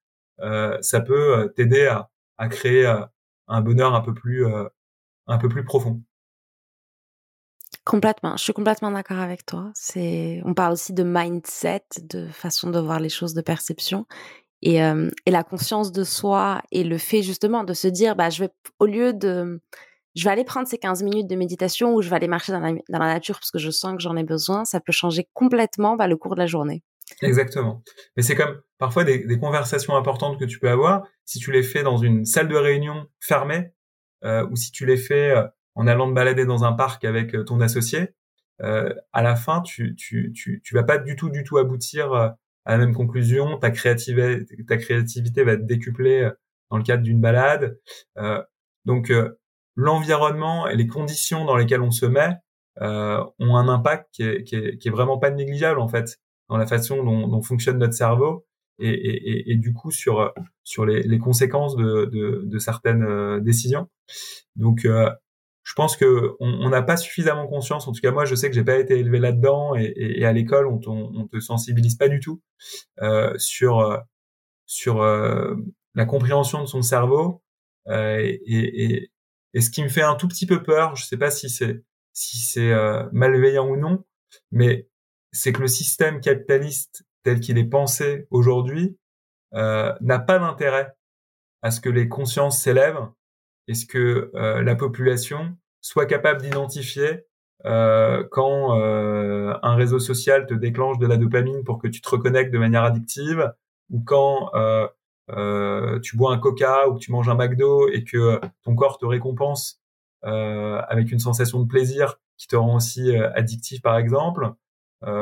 euh, ça peut euh, t'aider à, à créer un bonheur un peu plus, un peu plus profond. Complètement, je suis complètement d'accord avec toi. C'est, on parle aussi de mindset, de façon de voir les choses, de perception. Et, et la conscience de soi et le fait justement de se dire, bah, je vais, au lieu de, je vais aller prendre ces 15 minutes de méditation ou je vais aller marcher dans la, nature parce que je sens que j'en ai besoin, ça peut changer complètement bah, le cours de la journée. Exactement. Mais c'est comme parfois des, des, conversations importantes que tu peux avoir si tu les fais dans une salle de réunion fermée euh, ou si tu les fais euh, en allant te balader dans un parc avec euh, ton associé. Euh, à la fin, tu, tu, tu, tu vas pas du tout, du tout aboutir à la même conclusion, ta créativité, va être décuplée euh, dans le cadre d'une balade. Euh, donc euh, l'environnement et les conditions dans lesquelles on se met euh, ont un impact qui est, qui, est, vraiment pas négligeable en fait dans la façon dont, dont fonctionne notre cerveau et, et, et, du coup sur sur les, les conséquences de, de, de certaines décisions. Donc je pense que on n'a pas suffisamment conscience. En tout cas, moi, je sais que j'ai pas été élevé là-dedans, et, à l'école, on, on, te sensibilise pas du tout euh, sur euh, sur euh, la compréhension de son cerveau. Euh, et, et, ce qui me fait un tout petit peu peur, je sais pas si c'est si c'est malveillant ou non, mais c'est que le système capitaliste tel qu'il est pensé aujourd'hui euh, n'a pas d'intérêt à ce que les consciences s'élèvent et ce que euh, la population soit capable d'identifier euh, quand euh, un réseau social te déclenche de la dopamine pour que tu te reconnectes de manière addictive ou quand euh, euh, tu bois un coca ou que tu manges un McDo et que ton corps te récompense avec une sensation de plaisir qui te rend aussi addictif par exemple et,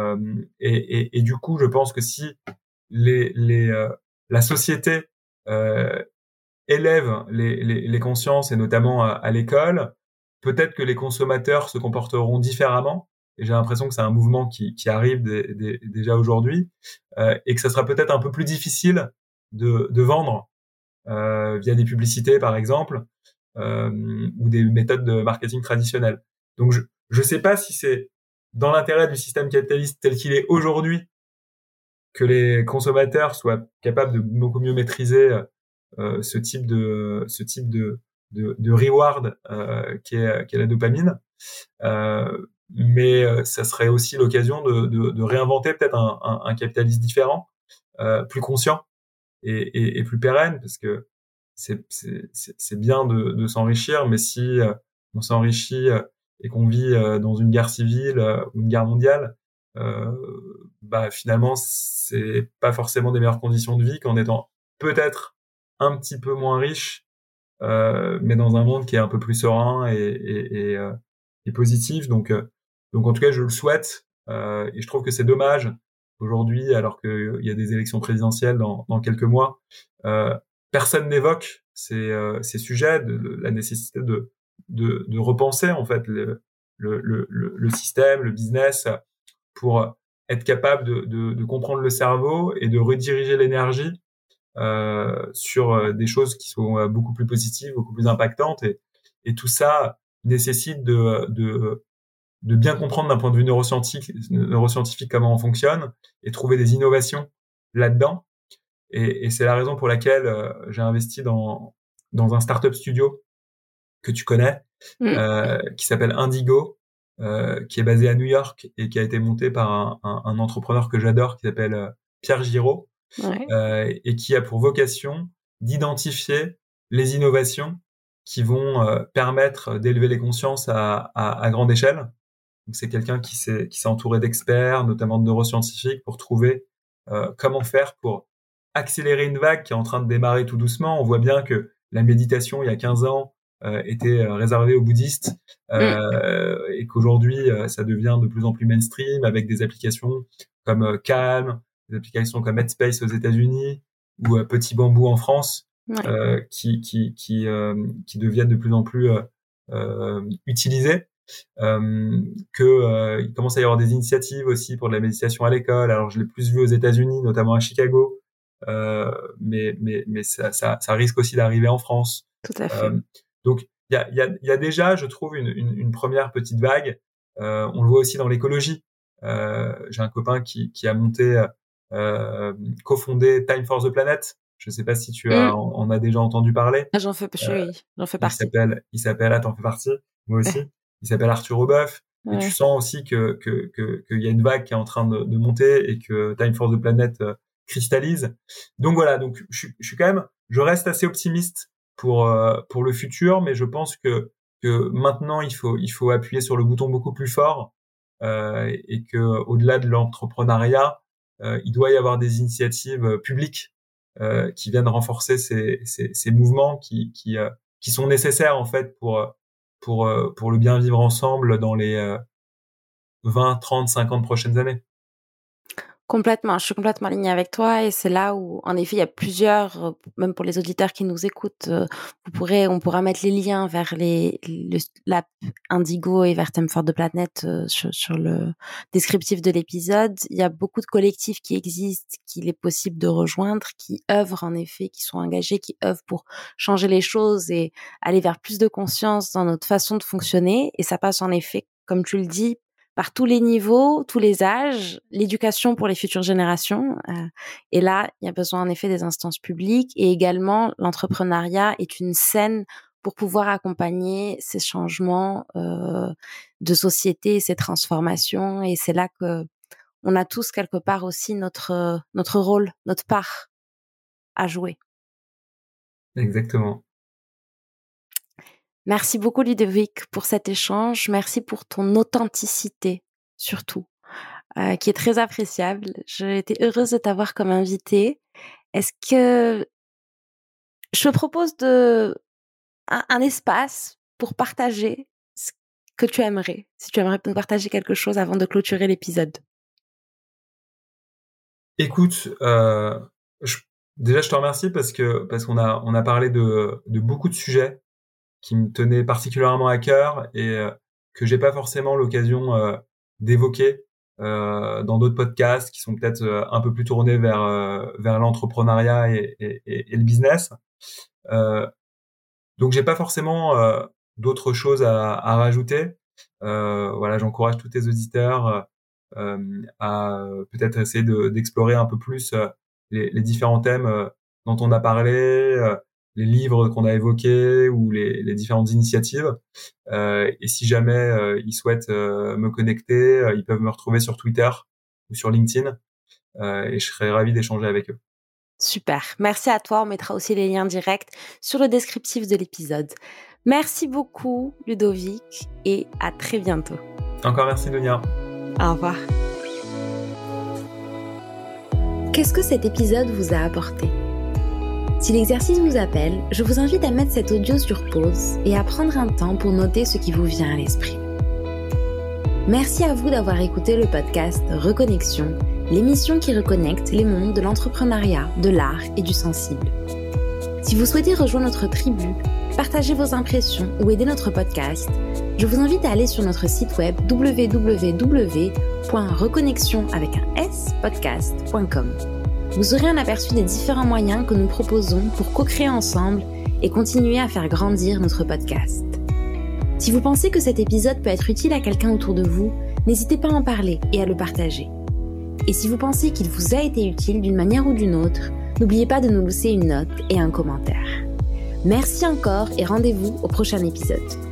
et, et, du coup je pense que si les, les la société élève les, les, les, consciences et notamment à l'école peut-être que les consommateurs se comporteront différemment. Et j'ai l'impression que c'est un mouvement qui, qui arrive déjà aujourd'hui euh, et que ça sera peut-être un peu plus difficile de, de vendre euh, via des publicités, par exemple, euh, ou des méthodes de marketing traditionnelles. Donc, je ne sais pas si c'est dans l'intérêt du système capitaliste tel qu'il est aujourd'hui que les consommateurs soient capables de beaucoup mieux maîtriser euh, ce type de ce type de de, de reward euh, qui, est, qui est la dopamine. Euh, mais euh, ça serait aussi l'occasion de, de, de, réinventer peut-être un, un, un, capitalisme différent, euh, plus conscient et, et, plus pérenne, parce que c'est bien de, de s'enrichir, mais si euh, on s'enrichit et qu'on vit dans une guerre civile ou une guerre mondiale, bah finalement c'est pas forcément des meilleures conditions de vie qu'en étant peut-être un petit peu moins riche euh, mais dans un monde qui est un peu plus serein et, et, et, euh, et positif. Donc, euh, donc en tout cas, je le souhaite. et je trouve que c'est dommage aujourd'hui, alors qu'il y a des élections présidentielles dans, dans quelques mois, personne n'évoque ces, ces sujets, de, la nécessité de, de, de, repenser en fait le, le, le, le, système, le business, pour être capable de, de, de, comprendre le cerveau et de rediriger l'énergie euh, sur euh, des choses qui sont euh, beaucoup plus positives, beaucoup plus impactantes. Et, et tout ça nécessite de, de, de bien comprendre d'un point de vue neuroscientifique, neuroscientifique comment on fonctionne et trouver des innovations là-dedans. Et, et c'est la raison pour laquelle j'ai investi dans, dans un startup studio que tu connais, mmh. euh, qui s'appelle Indigo, euh, qui est basé à New York et qui a été monté par un, un, un entrepreneur que j'adore qui s'appelle Pierre Giraud, euh, et qui a pour vocation d'identifier les innovations qui vont euh, permettre d'élever les consciences à, à, à grande échelle. Donc c'est quelqu'un qui s'est qui s'est entouré d'experts, notamment de neuroscientifiques, pour trouver euh, comment faire pour accélérer une vague qui est en train de démarrer tout doucement. On voit bien que la méditation il y a 15 ans euh, était réservée aux bouddhistes euh, mm. et qu'aujourd'hui ça devient de plus en plus mainstream avec des applications comme Calm, des applications comme Headspace aux États-Unis ou euh, Petit Bambou en France, euh, qui qui qui, euh, qui deviennent de plus en plus utilisées. que il commence à y avoir des initiatives aussi pour de la méditation à l'école. Alors je l'ai plus vu aux États-Unis, notamment à Chicago, mais mais mais ça, ça, ça risque aussi d'arriver en France. Tout à fait. donc il y a, y, a, y a déjà, je trouve, une, une, une première petite vague. on le voit aussi dans l'écologie. J'ai un copain qui, qui a monté euh, cofondé Time for the Planet. Je ne sais pas si tu as, mm. en, as déjà entendu parler. Ah, j'en fais, euh, j'en fais partie. Il s'appelle, il s'appelle, ah, t'en fais partie. Moi aussi. Il s'appelle Arthur Aubeuf. Et tu sens aussi que que qu'il y a une vague qui est en train de, de monter et que Time for the Planet euh, cristallise. Donc voilà, donc je, je, suis quand même, je reste assez optimiste pour pour le futur, mais je pense que que maintenant il faut il faut appuyer sur le bouton beaucoup plus fort euh, et que au-delà de l'entrepreneuriat, il doit y avoir des initiatives euh, publiques euh, qui viennent renforcer ces, ces, ces mouvements qui, qui, qui sont nécessaires en fait pour pour pour le bien vivre ensemble dans les 20, 30, 50 prochaines années. Complètement, je suis complètement alignée avec toi et c'est là où, en effet, il y a plusieurs, euh, même pour les auditeurs qui nous écoutent, euh, vous pourrez, on pourra mettre les liens vers les l'app Indigo et vers Thème de Planète euh, sur, sur, le descriptif de l'épisode. Il y a beaucoup de collectifs qui existent, qu'il est possible de rejoindre, qui œuvrent en effet, qui sont engagés, qui œuvrent pour changer les choses et aller vers plus de conscience dans notre façon de fonctionner. Et ça passe en effet, comme tu le dis, par tous les niveaux, tous les âges, l'éducation pour les futures générations. Euh, et là, il y a besoin en effet des instances publiques et également l'entrepreneuriat est une scène pour pouvoir accompagner ces changements euh, de société, ces transformations. Et c'est là que on a tous quelque part aussi notre notre rôle, notre part à jouer. Exactement. Merci beaucoup Ludovic pour cet échange. Merci pour ton authenticité surtout, euh, qui est très appréciable. J'ai été heureuse de t'avoir comme invité. Est-ce que je te propose de un, espace pour partager ce que tu aimerais, si tu aimerais nous partager quelque chose avant de clôturer l'épisode? Écoute, euh, déjà je te remercie parce que parce qu'on a on a parlé de beaucoup de sujets qui me tenaient particulièrement à cœur et euh, que j'ai pas forcément l'occasion euh, d'évoquer euh, dans d'autres podcasts qui sont peut-être un peu plus tournés vers vers l'entrepreneuriat et, le business. Donc j'ai pas forcément d'autres choses à, rajouter. voilà, j'encourage tous tes auditeurs à peut-être essayer d'explorer un peu plus les, différents thèmes dont on a parlé, les livres qu'on a évoqués ou les, les différentes initiatives. Euh, et si jamais euh, ils souhaitent euh, me connecter, ils peuvent me retrouver sur Twitter ou sur LinkedIn et je serai ravi d'échanger avec eux. Super. Merci à toi. On mettra aussi les liens directs sur le descriptif de l'épisode. Merci beaucoup, Ludovic, et à très bientôt. Encore merci, Dunia. Au revoir. Qu'est-ce que cet épisode vous a apporté? Si l'exercice vous appelle, je vous invite à mettre cet audio sur pause et à prendre un temps pour noter ce qui vous vient à l'esprit. Merci à vous d'avoir écouté le podcast Reconnexion, l'émission qui reconnecte les mondes de l'entrepreneuriat, de l'art et du sensible. Si vous souhaitez rejoindre notre tribu, partager vos impressions ou aider notre podcast, je vous invite à aller sur notre site web www.reconnexion vous aurez un aperçu des différents moyens que nous proposons pour co-créer ensemble et continuer à faire grandir notre podcast. Si vous pensez que cet épisode peut être utile à quelqu'un autour de vous, n'hésitez pas à en parler et à le partager. Et si vous pensez qu'il vous a été utile d'une manière ou d'une autre, n'oubliez pas de nous laisser une note et un commentaire. Merci encore et rendez-vous au prochain épisode.